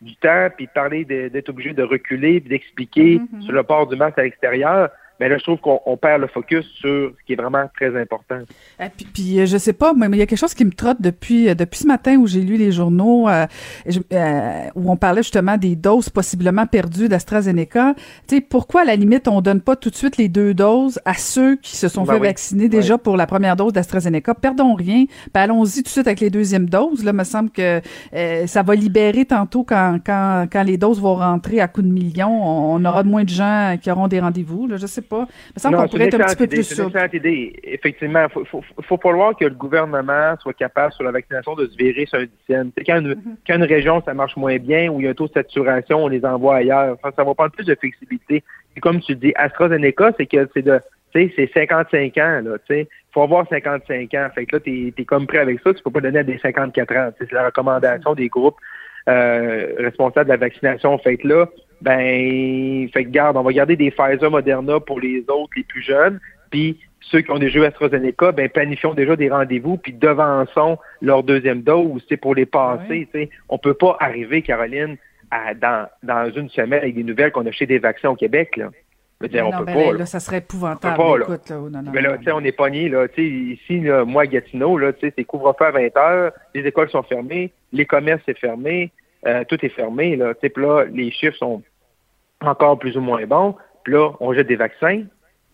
du temps, puis parler d'être obligé de reculer, puis d'expliquer mm -hmm. sur le port du masque à l'extérieur, mais là, je trouve qu'on perd le focus sur ce qui est vraiment très important. Et puis, puis je sais pas, mais il y a quelque chose qui me trotte depuis depuis ce matin où j'ai lu les journaux euh, je, euh, où on parlait justement des doses possiblement perdues d'AstraZeneca. Tu sais, pourquoi à la limite on donne pas tout de suite les deux doses à ceux qui se sont ben fait oui. vacciner déjà oui. pour la première dose d'AstraZeneca? Perdons rien, ben allons-y tout de suite avec les deuxièmes doses. Là, me semble que euh, ça va libérer tantôt quand quand quand les doses vont rentrer à coups de millions, on, on aura de moins de gens qui auront des rendez-vous. Là, je sais pas. Il me semble qu'on pourrait être un petit peu plus. C'est une idée. Effectivement, il faut, faut, falloir que le gouvernement soit capable, sur la vaccination, de se virer sur un dixième. Quand, une, mm-hmm. quand une région, ça marche moins bien, ou il y a un taux de saturation, on les envoie ailleurs. ça va prendre plus de flexibilité. Et comme tu dis, AstraZeneca, c'est que c'est de tu sais, c'est 55 ans, là, tu sais. Faut avoir 55 ans. Fait que là, t'es es comme prêt avec ça, tu peux pas donner à des 54 ans. C'est la recommandation des groupes euh, responsables de la vaccination. Fait que là, ben, fait que garde, on va garder des Pfizer Moderna pour les autres, les plus jeunes, puis ceux qui ont des jeux AstraZeneca, ben, planifions déjà des rendez-vous, puis devançons leur deuxième dose, c'est pour les passer, tu sais. On peut pas arriver, Caroline, à, dans, dans une semaine avec des nouvelles qu'on a chez des vaccins au Québec, là on peut pas. Là, ça serait épouvantable. Écoute, là. mais là, on est pogné. Là, ici, là, moi, Gatineau, là, c'est couvre-feu à 20 heures, les écoles sont fermées, les commerces sont fermés, euh, tout est fermé. Là, puis là, les chiffres sont encore plus ou moins bons. Puis là, on jette des vaccins.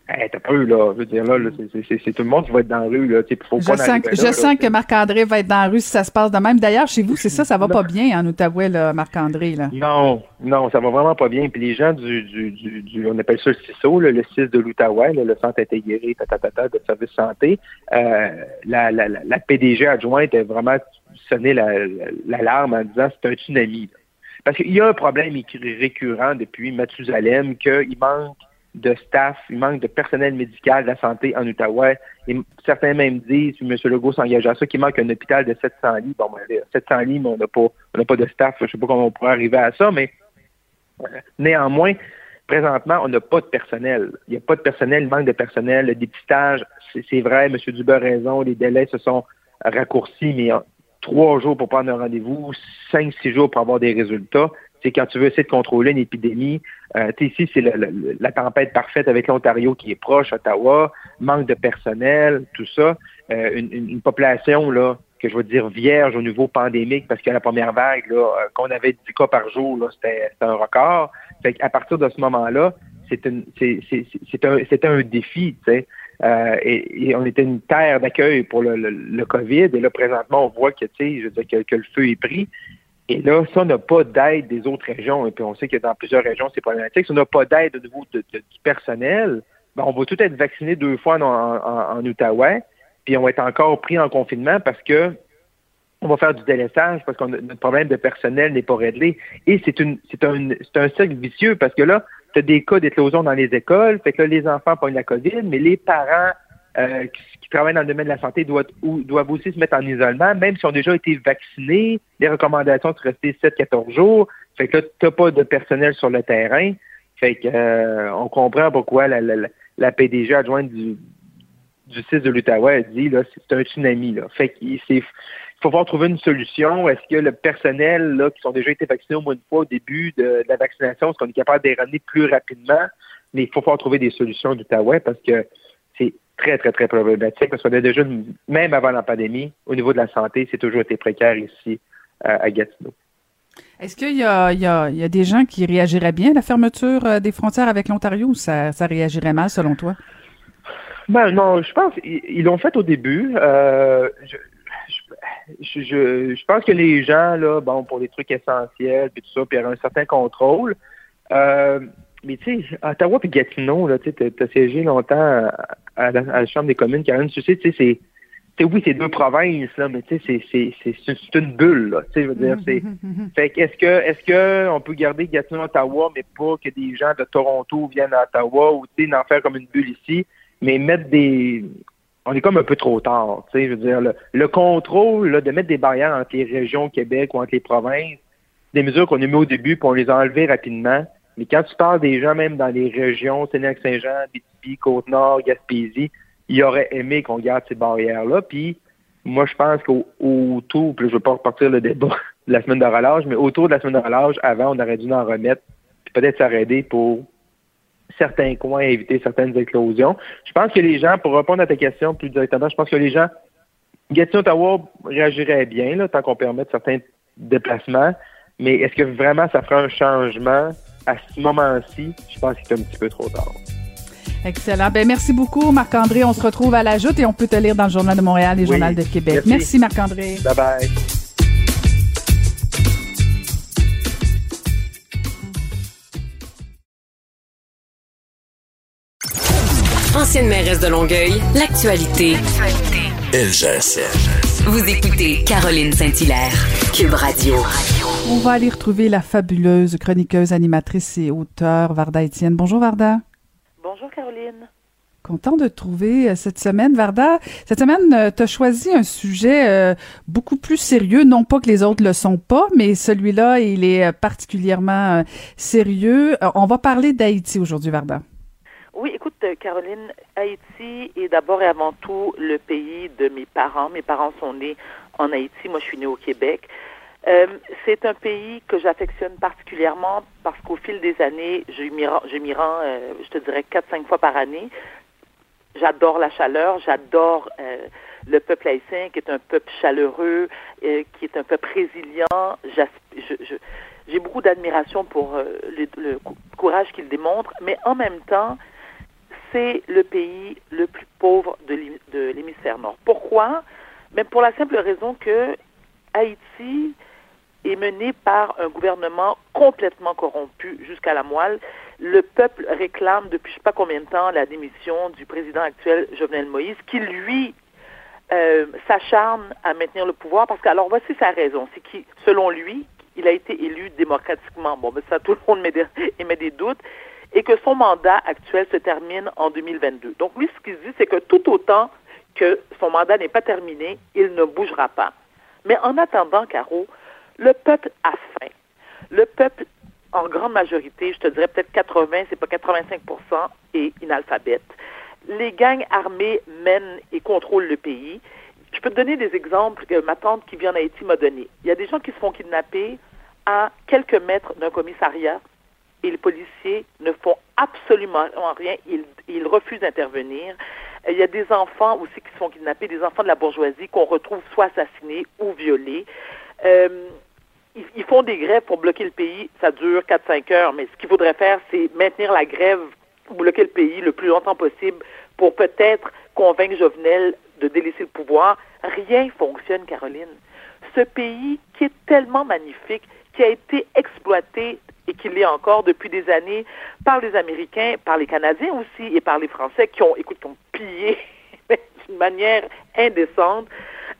Hey, t'as peu, là. Je veux dire, là, c'est tout le monde qui va être dans la rue, là. Faut je sens, que, je sens que Marc-André va être dans la rue si ça se passe de même. D'ailleurs, chez vous, c'est ça, ça va pas bien en Outaouais, là, Marc-André, là? Non, non, ça va vraiment pas bien. Puis les gens du, du, du, on appelle ça le CISO, le 6 de l'Outaouais, le Centre intégré, ta, de service santé, euh, la, la, la, PDG adjointe a vraiment sonné l'alarme la, en disant c'est un tsunami. Parce qu'il y a un problème récurrent depuis Mathusalem qu'il manque de staff, il manque de personnel médical de la santé en Outaouais. Et certains même disent, M. Legault s'engage à ça, qu'il manque un hôpital de 700 lits. Bon, ben, 700 lits, mais on n'a pas, pas de staff. Je ne sais pas comment on pourrait arriver à ça, mais euh, néanmoins, présentement, on n'a pas de personnel. Il n'y a pas de personnel, il manque de personnel. Le dépistage, c'est vrai, M. Dubert a raison, les délais se sont raccourcis, mais trois jours pour prendre un rendez-vous, cinq, six jours pour avoir des résultats c'est quand tu veux essayer de contrôler une épidémie, euh, ici, c'est la tempête parfaite avec l'Ontario qui est proche, Ottawa, manque de personnel, tout ça. Euh, une, population là, que je veux dire vierge au niveau pandémique, parce que la première vague, là, euh, qu'on avait 10 cas par jour, là, c'était, un record. Fait à partir de ce moment-là, c'est, un, un défi. Euh, et, on était une terre d'accueil pour le, COVID. Et là, présentement, on voit que, je dire, que, le feu est pris. Et là, on n'a pas d'aide des autres régions, et puis on sait que dans plusieurs régions, c'est problématique, si on n'a pas d'aide au niveau du personnel, ben, on va tout être vacciné deux fois en, Outaouais, puis on va être encore pris en confinement parce que on va faire du délaissage parce que notre problème de personnel n'est pas réglé. Et c'est une c'est un c'est un cercle vicieux parce que là, des cas d'éclosion dans les écoles, fait que là, les enfants pognent la COVID, mais les parents euh, qui, travaillent dans le domaine de la santé doivent, aussi se mettre en isolement, même s'ils ont déjà été vaccinés. Les recommandations sont rester 7-14 jours. Fait que là, tu n'as pas de personnel sur le terrain. Fait que euh, on comprend pourquoi la, PDG adjointe du, du 6 de l'Outaouais a dit là, c'est un tsunami. Là. Fait qu'il faut pouvoir trouver une solution. Est-ce que le personnel là, qui sont déjà été vaccinés au moins une fois au début de, la vaccination, est-ce qu'on est capable de les ramener plus rapidement? Mais il faut pouvoir trouver des solutions d'Outaouais parce que c'est très, très, très problématique parce qu'on a déjà, même avant la pandémie, au niveau de la santé, c'est toujours été précaire ici euh, à Gatineau. Est-ce qu'il y, a, des gens qui réagiraient bien à la fermeture euh, des frontières avec l'Ontario ou ça, réagirait mal selon toi? Ben non, je pense ils l'ont fait au début. Euh, je, je, pense que les gens, là, bon, pour les trucs essentiels, puis tout ça, puis il y a un certain contrôle. mais tu sais, Ottawa et Gatineau, là, tu as siégé longtemps à la, Chambre des communes, Karen, tu sais, c'est oui, c'est deux provinces, là, mais tu sais, c'est une bulle, là, tu sais, je veux dire, c'est... Fait est-ce que, est-ce que on peut garder Gatineau, Ottawa, mais pas que des gens de Toronto viennent à Ottawa, ou, tu sais, d'en faire comme une bulle ici, mais mettre des... On est comme un peu trop tard, je veux dire, le, contrôle, là, de mettre des barrières entre les régions Québec ou entre les provinces, des mesures qu'on a mis au début, puis on les a enlevées rapidement, mais quand tu parles des gens, même dans les régions, Sénégal-Saint-Jean, Côte-Nord, Gaspésie, il aurait aimé qu'on garde ces barrières-là. Puis moi, je pense qu'autour, puis je ne veux pas repartir le débat de la semaine de relâche, mais autour de la semaine de relâche, avant, on aurait dû en remettre, puis peut-être s'arrêter pour certains coins, éviter certaines éclosions. Je pense que les gens, pour répondre à ta question plus directement, je pense que les gens, Gatineau, Ottawa réagirait bien, là, tant qu'on permet certains déplacements, mais est-ce que vraiment ça fera un changement à ce moment-ci? Je pense que c'est un petit peu trop tard. Excellent. Ben, merci beaucoup, Marc-André. On se retrouve à la joute et on peut te lire dans le Journal de Montréal et le Journal de Québec. Merci, Marc-André. Bye bye. Ancienne mairesse de Longueuil, l'actualité. Vous écoutez Caroline Saint-Hilaire, Cube Radio. On va aller retrouver la fabuleuse chroniqueuse, animatrice et auteure Varda Étienne. Bonjour Varda. Bonjour Caroline. Content de te trouver euh, cette semaine, Varda. Cette semaine, tu as choisi un sujet euh, beaucoup plus sérieux. Non pas que les autres le sont pas, mais celui-là, il est euh, particulièrement sérieux. on va parler d'Haïti aujourd'hui, Varda. Oui, écoute, Caroline, Haïti est d'abord et avant tout le pays de mes parents. Mes parents sont nés en Haïti. Moi, je suis née au Québec. c'est un pays que j'affectionne particulièrement parce qu'au fil des années, je m'y rends, je, je te dirais, quatre, cinq fois par année. J'adore la chaleur, j'adore euh, le peuple haïtien qui est un peuple chaleureux, euh, qui est un peuple résilient. J'ai beaucoup d'admiration pour euh, le, courage qu'il démontre, mais en même temps, c'est le pays le plus pauvre de l'hémisphère nord. Pourquoi? Même pour la simple raison que Haïti est mené par un gouvernement complètement corrompu jusqu'à la moelle le peuple réclame depuis je ne sais pas combien de temps la démission du président actuel Jovenel Moïse, qui lui euh, s'acharne à maintenir le pouvoir parce que alors voici sa raison, c'est que selon lui, il a été élu démocratiquement. Bon, mais ça tout le monde met des, émet des doutes et que son mandat actuel se termine en 2022. Donc lui, ce qu'il dit, c'est que tout autant que son mandat n'est pas terminé, il ne bougera pas. Mais en attendant, Caro, le peuple a faim. Le peuple en grande majorité, je te dirais peut-être 80, c'est pas 85 est inalphabète. Les gangs armés mènent et contrôlent le pays. Je peux te donner des exemples que ma tante qui vient en Haïti m'a donné. Il y a des gens qui se font kidnapper à quelques mètres d'un commissariat et les policiers ne font absolument rien. Ils, refusent d'intervenir. Il y a des enfants aussi qui se font kidnapper, des enfants de la bourgeoisie qu'on retrouve soit assassinés ou violés. Euh, ils, font des grèves pour bloquer le pays, ça dure 4-5 heures, mais ce qu'il faudrait faire, c'est maintenir la grève, bloquer le pays le plus longtemps possible pour peut-être convaincre Jovenel de délaisser le pouvoir. Rien fonctionne, Caroline. Ce pays qui est tellement magnifique, qui a été exploité et qui l'est encore depuis des années par les Américains, par les Canadiens aussi et par les Français qui ont, écoute, qui ont pillé d'une manière indécente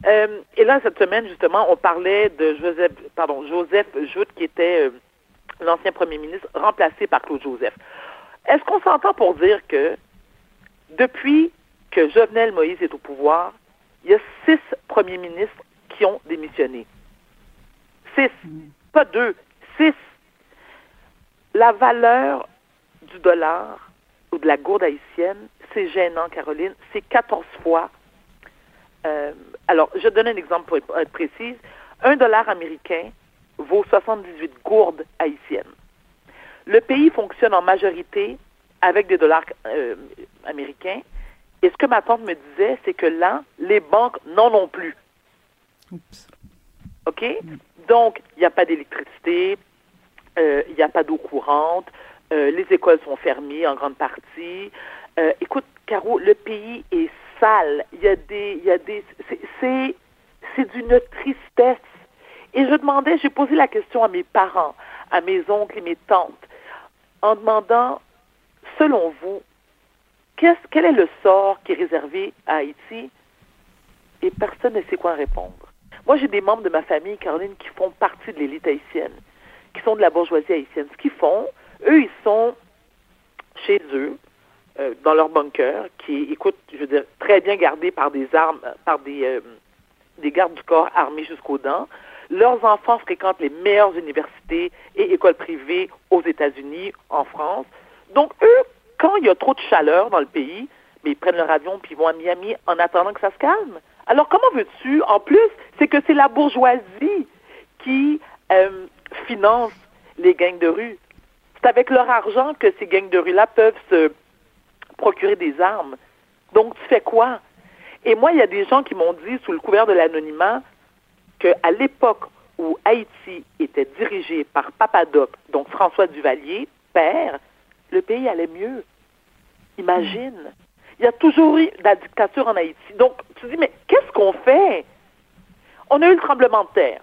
euh, et là, cette semaine, justement, on parlait de Joseph, pardon, Joseph Joute, qui était euh, l'ancien premier ministre, remplacé par Claude Joseph. Est-ce qu'on s'entend pour dire que depuis que Jovenel Moïse est au pouvoir, il y a six premiers ministres qui ont démissionné? Six. Pas deux. Six. La valeur du dollar ou de la gourde haïtienne, c'est gênant, Caroline. C'est 14 fois euh, alors, je donne un exemple pour être précise. Un dollar américain vaut 78 gourdes haïtiennes. Le pays fonctionne en majorité avec des dollars euh, américains. Et ce que ma tante me disait, c'est que là, les banques n'en ont plus. OK? Donc, il n'y a pas d'électricité, il n'y a pas d'eau courante, les écoles sont fermées en grande partie. écoute, Caro, le pays est sale. Il y a des, il y a des, c'est, c'est d'une tristesse. Et je demandais, j'ai posé la question à mes parents, à mes oncles et mes tantes, en demandant, selon vous, quest quel est le sort qui est réservé à Haïti? Et personne ne sait quoi répondre. Moi, j'ai des membres de ma famille, Caroline, qui font partie de l'élite haïtienne, qui sont de la bourgeoisie haïtienne. Ce qu'ils font, eux, ils sont chez eux, euh, dans leur bunker, qui écoute, je veux dire, très bien gardés par des armes, par des, euh, des gardes du corps armés jusqu'aux dents. Leurs enfants fréquentent les meilleures universités et écoles privées aux États-Unis, en France. Donc, eux, quand il y a trop de chaleur dans le pays, mais ils prennent leur avion puis ils vont à Miami en attendant que ça se calme. Alors, comment veux-tu? En plus, c'est que c'est la bourgeoisie qui euh, finance les gangs de rue. C'est avec leur argent que ces gangs de rue-là peuvent se procurer des armes. Donc, tu fais quoi? Et moi, il y a des gens qui m'ont dit, sous le couvert de l'anonymat, qu'à l'époque où Haïti était dirigé par Papadoc, donc François Duvalier, père, le pays allait mieux. Imagine. Il y a toujours eu de la dictature en Haïti. Donc, tu dis, mais qu'est-ce qu'on fait? On a eu le tremblement de terre.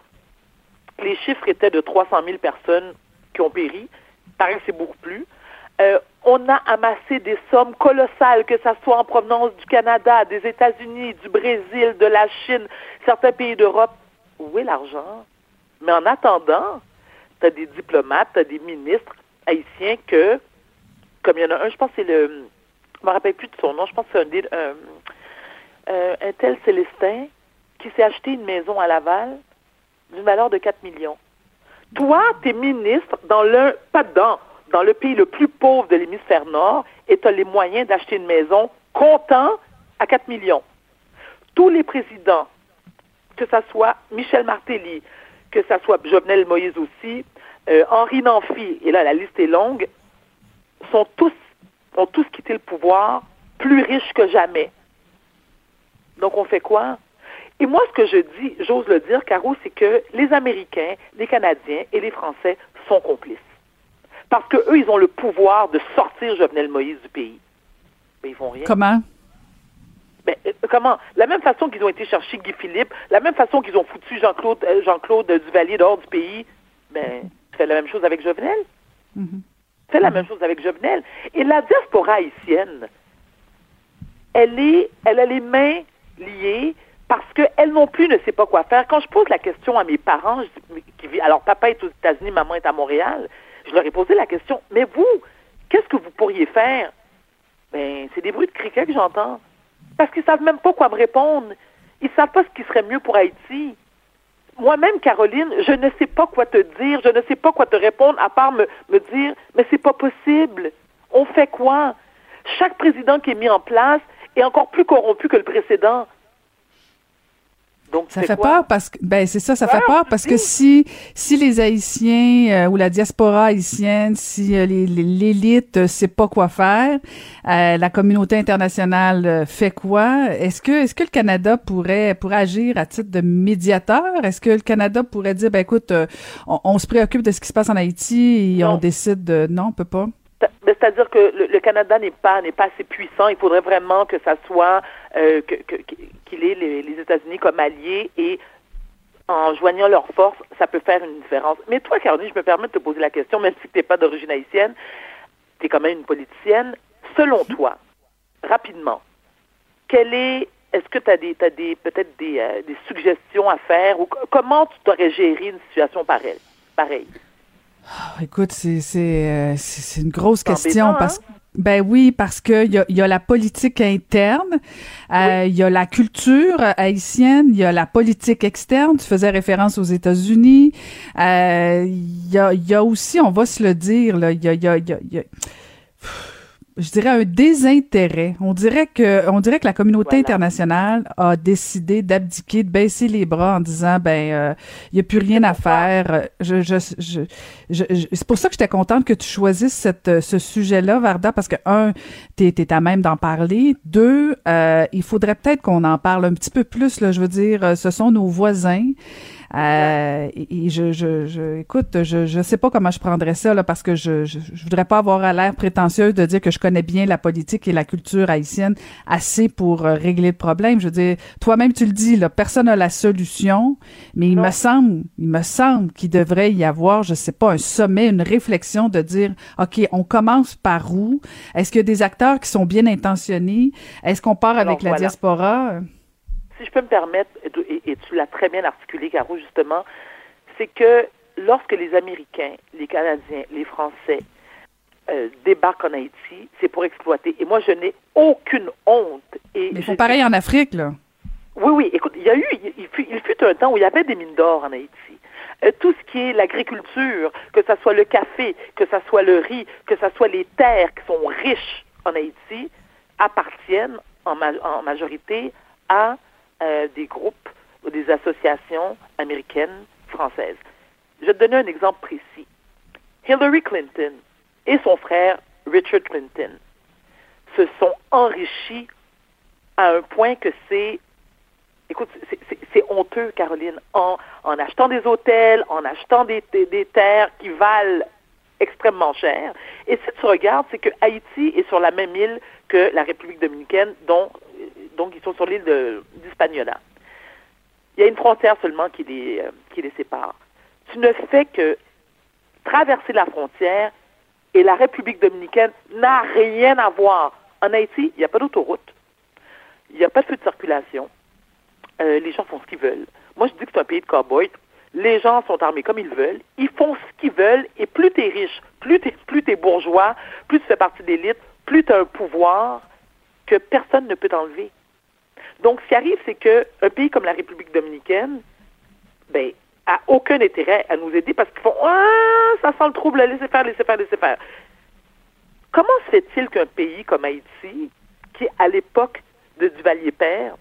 Les chiffres étaient de 300 000 personnes qui ont péri. Il paraît que c'est beaucoup plus. Euh, on a amassé des sommes colossales, que ce soit en provenance du Canada, des États-Unis, du Brésil, de la Chine, certains pays d'Europe. Où est l'argent? Mais en attendant, tu as des diplomates, tu as des ministres haïtiens que, comme il y en a un, je pense que c'est le, je me rappelle plus de son nom, je pense que c'est un, euh, un tel Célestin qui s'est acheté une maison à Laval d'une valeur de 4 millions. Toi, tu es ministre dans l'un, pas dedans, dans le pays le plus pauvre de l'hémisphère nord et tu as les moyens d'acheter une maison comptant à 4 millions. Tous les présidents, que ce soit Michel Martelly, que ce soit Jovenel Moïse aussi, euh, Henri Nanfi, et là la liste est longue, sont tous, ont tous quitté le pouvoir plus riches que jamais. Donc on fait quoi? Et moi, ce que je dis, j'ose le dire, Caro, c'est que les Américains, les Canadiens et les Français sont complices. Parce qu'eux, ils ont le pouvoir de sortir Jovenel Moïse du pays. Mais ils font rien. Comment? Ben, euh, comment? La même façon qu'ils ont été chercher Guy Philippe, la même façon qu'ils ont foutu Jean-Claude euh, Jean-Claude Duvalier dehors du pays, ben, fait la même chose avec Jovenel. Mhm. Fait la même chose avec Jovenel. Et la diaspora haïtienne, elle est, elle a les mains liées parce qu'elle non plus ne sait pas quoi faire. Quand je pose la question à mes parents, alors papa est aux États-Unis, maman est à Montréal, je leur ai posé la question, mais vous, qu'est-ce que vous pourriez faire? Ben, c'est des bruits de criquet que j'entends. Parce qu'ils savent même pas quoi me répondre. Ils savent pas ce qui serait mieux pour Haïti. Moi-même, Caroline, je ne sais pas quoi te dire, je ne sais pas quoi te répondre, à part me, me dire, mais c'est pas possible. On fait quoi? Chaque président qui est mis en place est encore plus corrompu que le précédent. Donc, ça fait peur parce que ben c'est ça, ça fait peur parce que si si les Haïtiens euh, ou la diaspora haïtienne, si euh, l'élite euh, sait pas quoi faire, euh, la communauté internationale euh, fait quoi? Est-ce que est-ce que le Canada pourrait pourrait agir à titre de médiateur? Est-ce que le Canada pourrait dire ben écoute, on, on, se préoccupe de ce qui se passe en Haïti et non. on décide de non, on peut pas? C'est-à-dire que le, Canada n'est pas n'est pas assez puissant. Il faudrait vraiment que ça soit euh, qu'il ait les, États-Unis comme alliés et en joignant leurs forces, ça peut faire une différence. Mais toi, Caroline, je me permets de te poser la question, même si tu n'es pas d'origine haïtienne, tu es quand même une politicienne. Selon toi, rapidement, quelle est est-ce que tu as des, t'as des peut-être des, euh, des suggestions à faire ou comment tu t'aurais géré une situation pareille? pareille? Oh, écoute, c'est c'est une grosse question embêtant, parce que hein? ben oui, parce que il y a, y a la politique interne, euh, il y a la culture haïtienne, il y a la politique externe. Tu faisais référence aux États-Unis. Euh, Il y, a, y a aussi, on va se le dire, il y a, il y a, il y a- il y a- je dirais un désintérêt. On dirait que, on dirait que la communauté Voilà. internationale a décidé d'abdiquer, de baisser les bras en disant, ben, euh, il y a plus rien à faire. Je, je, je, je- c'est pour ça que j'étais contente que tu choisisses cette, euh, ce sujet-là, Varda, parce que un, t'es, t'es à même d'en parler. Deux, euh, il faudrait peut-être qu'on en parle un petit peu plus. Là, je veux dire, euh, ce sont nos voisins. Euh, et et je, je, je, écoute, je, je sais pas comment je prendrais ça là, parce que je, je, je voudrais pas avoir à l'air prétentieuse de dire que je connais bien la politique et la culture haïtienne assez pour euh, régler le problème. Je veux dire, toi-même tu le dis là, personne n'a la solution, mais il Non. me semble, il me semble qu'il devrait y avoir, je sais pas, un sommet, une réflexion de dire, ok, on commence par où? Est-ce qu'il y a des acteurs qui sont bien intentionnés? Est-ce qu'on part avec la voilà. diaspora? Si je peux me permettre, et, et tu l'as très bien articulé, Caro, justement, c'est que lorsque les Américains, les Canadiens, les Français euh, débarquent en Haïti, c'est pour exploiter. Et moi, je n'ai aucune honte. Et Mais ils font pareil en Afrique là. Oui, oui. Écoute, il y a eu, il, il fut, il fut un temps où il y avait des mines d'or en Haïti. Euh, tout ce qui est l'agriculture, que ce soit le café, que ce soit le riz, que ce soit les terres qui sont riches en Haïti, appartiennent en, ma- en majorité à euh, des groupes ou des associations américaines, françaises. Je vais te donner un exemple précis. Hillary Clinton et son frère Richard Clinton se sont enrichis à un point que c'est Écoute, c'est- honteux, Caroline, en, achetant des hôtels, en achetant des, terres qui valent extrêmement cher. Et si tu regardes, c'est que Haïti est sur la même île que la République dominicaine, dont, donc ils sont sur l'île d'Hispaniola. Il y a une frontière seulement qui les, euh, qui les sépare. Tu ne fais que traverser la frontière et la République dominicaine n'a rien à voir. En Haïti, il n'y a pas d'autoroute, il n'y a pas de feu de circulation. Euh, les gens font ce qu'ils veulent. Moi, je dis que c'est un pays de cow-boys. Les gens sont armés comme ils veulent. Ils font ce qu'ils veulent. Et plus tu es riche, plus tu es, plus es bourgeois, plus tu fais partie de l'élite, plus tu as un pouvoir que personne ne peut t'enlever. Donc, ce qui arrive, c'est qu'un pays comme la République dominicaine, ben, a aucun intérêt à nous aider parce qu'ils font Ah, ça sent le trouble, laissez faire, laissez faire, laissez faire. Comment se fait-il qu'un pays comme Haïti, qui à l'époque de Duvalier-Père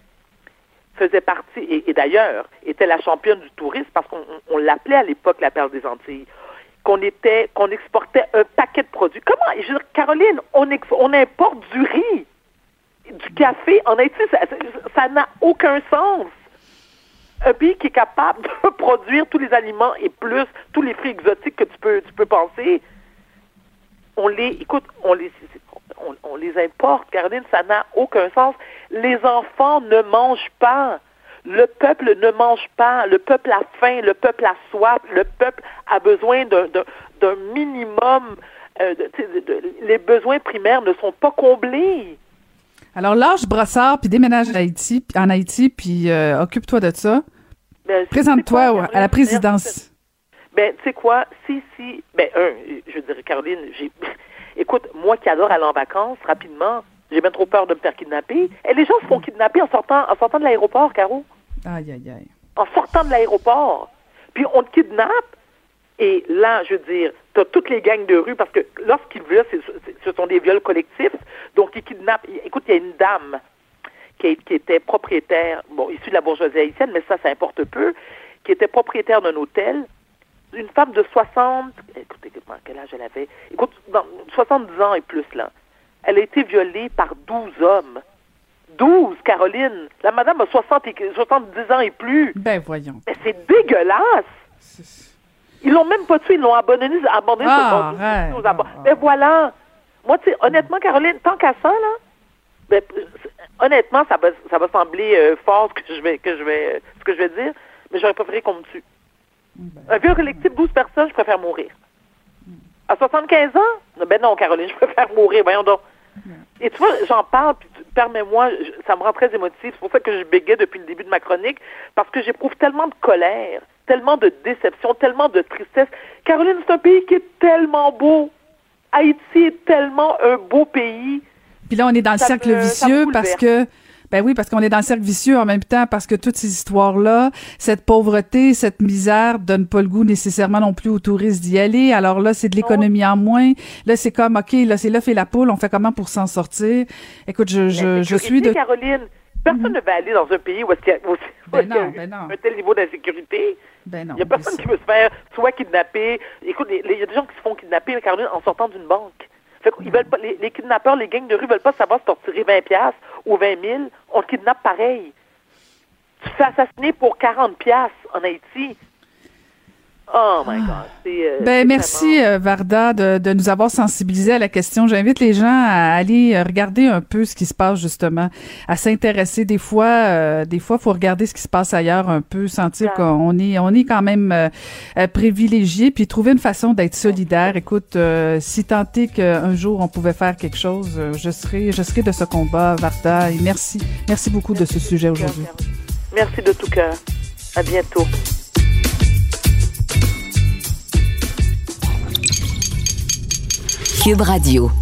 faisait partie, et, d'ailleurs était la championne du tourisme parce qu'on l'appelait à l'époque la perle des Antilles, qu'on était, qu'on exportait un paquet de produits. Comment, je veux dire, Caroline, on, on importe du riz, du café en Haïti, ça n'a aucun sens un pays qui est capable de produire tous les aliments et plus tous les fruits exotiques que tu peux, tu peux penser, on les, écoute, on les, on, les importe, Caroline, ça n'a aucun sens. Les enfants ne mangent pas. Le peuple ne mange pas. Le peuple a faim. Le peuple a soif. Le peuple a besoin d'un minimum. Euh, les besoins primaires ne sont pas comblés. Alors lâche Brassard puis déménage en Haïti, en Haïti puis euh, occupe-toi de ça. Ben, Présente-toi à la présidence. Ben tu sais quoi, si si, ben un, je dirais Caroline, j'ai, écoute, moi qui adore aller en vacances rapidement, j'ai bien trop peur de me faire kidnapper. Et les gens se font kidnapper en sortant, en sortant de l'aéroport, Caro. Aïe aïe aïe. En sortant de l'aéroport, puis on te kidnappe. Et là, je veux dire, tu as toutes les gangs de rue, parce que lorsqu'ils violent, ce sont des viols collectifs, donc ils kidnappent. Écoute, il y a une dame qui, qui, était propriétaire, bon, issue de la bourgeoisie haïtienne, mais ça, ça importe peu, qui était propriétaire d'un hôtel, une femme de 60, écoutez, quel âge elle avait? Écoute, 70 ans et plus, là. Elle a été violée par 12 hommes. 12, Caroline. La madame a 60 et, 70 ans et plus. Ben, voyons. Mais c'est dégueulasse. Ils l'ont même pas tué, ils l'ont abandonné, abandonné ah, sur ouais, Mais voilà. Moi, tu sais, honnêtement, Caroline, tant qu'à ça, là, ben, honnêtement, ça va, ça va sembler euh, fort ce que je vais, que je vais, ce que je vais dire, mais j'aurais préféré qu'on me tue. Ben, un vieux collectif, 12 personnes, je préfère mourir. À 75 ans? Ben non, Caroline, je préfère mourir, voyons donc. Et tu vois, j'en parle, puis permets-moi, ça me rend très émotif. C'est pour ça que je bégayais depuis le début de ma chronique, parce que j'éprouve tellement de colère, tellement de déception, tellement de tristesse. Caroline, c'est un pays qui est tellement beau. Haïti est tellement un beau pays. Puis là, on est dans le cercle vicieux parce que ben oui, parce qu'on est dans le cercle vicieux en même temps, parce que toutes ces histoires-là, cette pauvreté, cette misère donne pas le goût nécessairement non plus aux touristes d'y aller. Alors là, c'est de l'économie en moins. Là, c'est comme, OK, là, c'est l'œuf et la poule, on fait comment pour s'en sortir? Écoute, je, je, je suis de... Caroline, personne mhm. ne va aller dans un pays où, il y a, ben non, ben un tel niveau d'insécurité. Ben non. Il n'y a personne qui veut se faire soit kidnapper. Écoute, il y a des gens qui se font kidnapper, Caroline, en sortant d'une banque. Fait qu'ils veulent pas, les, les, kidnappeurs, les gangs de rue veulent pas savoir si tu retirer 20 pièces ou 20 000. On te kidnappe pareil. Tu te fais assassiner pour 40 pièces en Haïti. Oh my God. Euh, ben merci euh, Varda de, de, nous avoir sensibilisés à la question. J'invite les gens à aller euh, regarder un peu ce qui se passe justement, à s'intéresser. Des fois, euh, des fois, faut regarder ce qui se passe ailleurs un peu, sentir qu'on est, on est quand même euh, privilégié, puis trouver une façon d'être solidaire. Écoute, si tant est qu'un jour on pouvait faire quelque chose, je serai, je serai de ce combat, Varda. Et merci, merci beaucoup de ce sujet aujourd'hui. Merci de tout cœur. À bientôt. Cube Radio.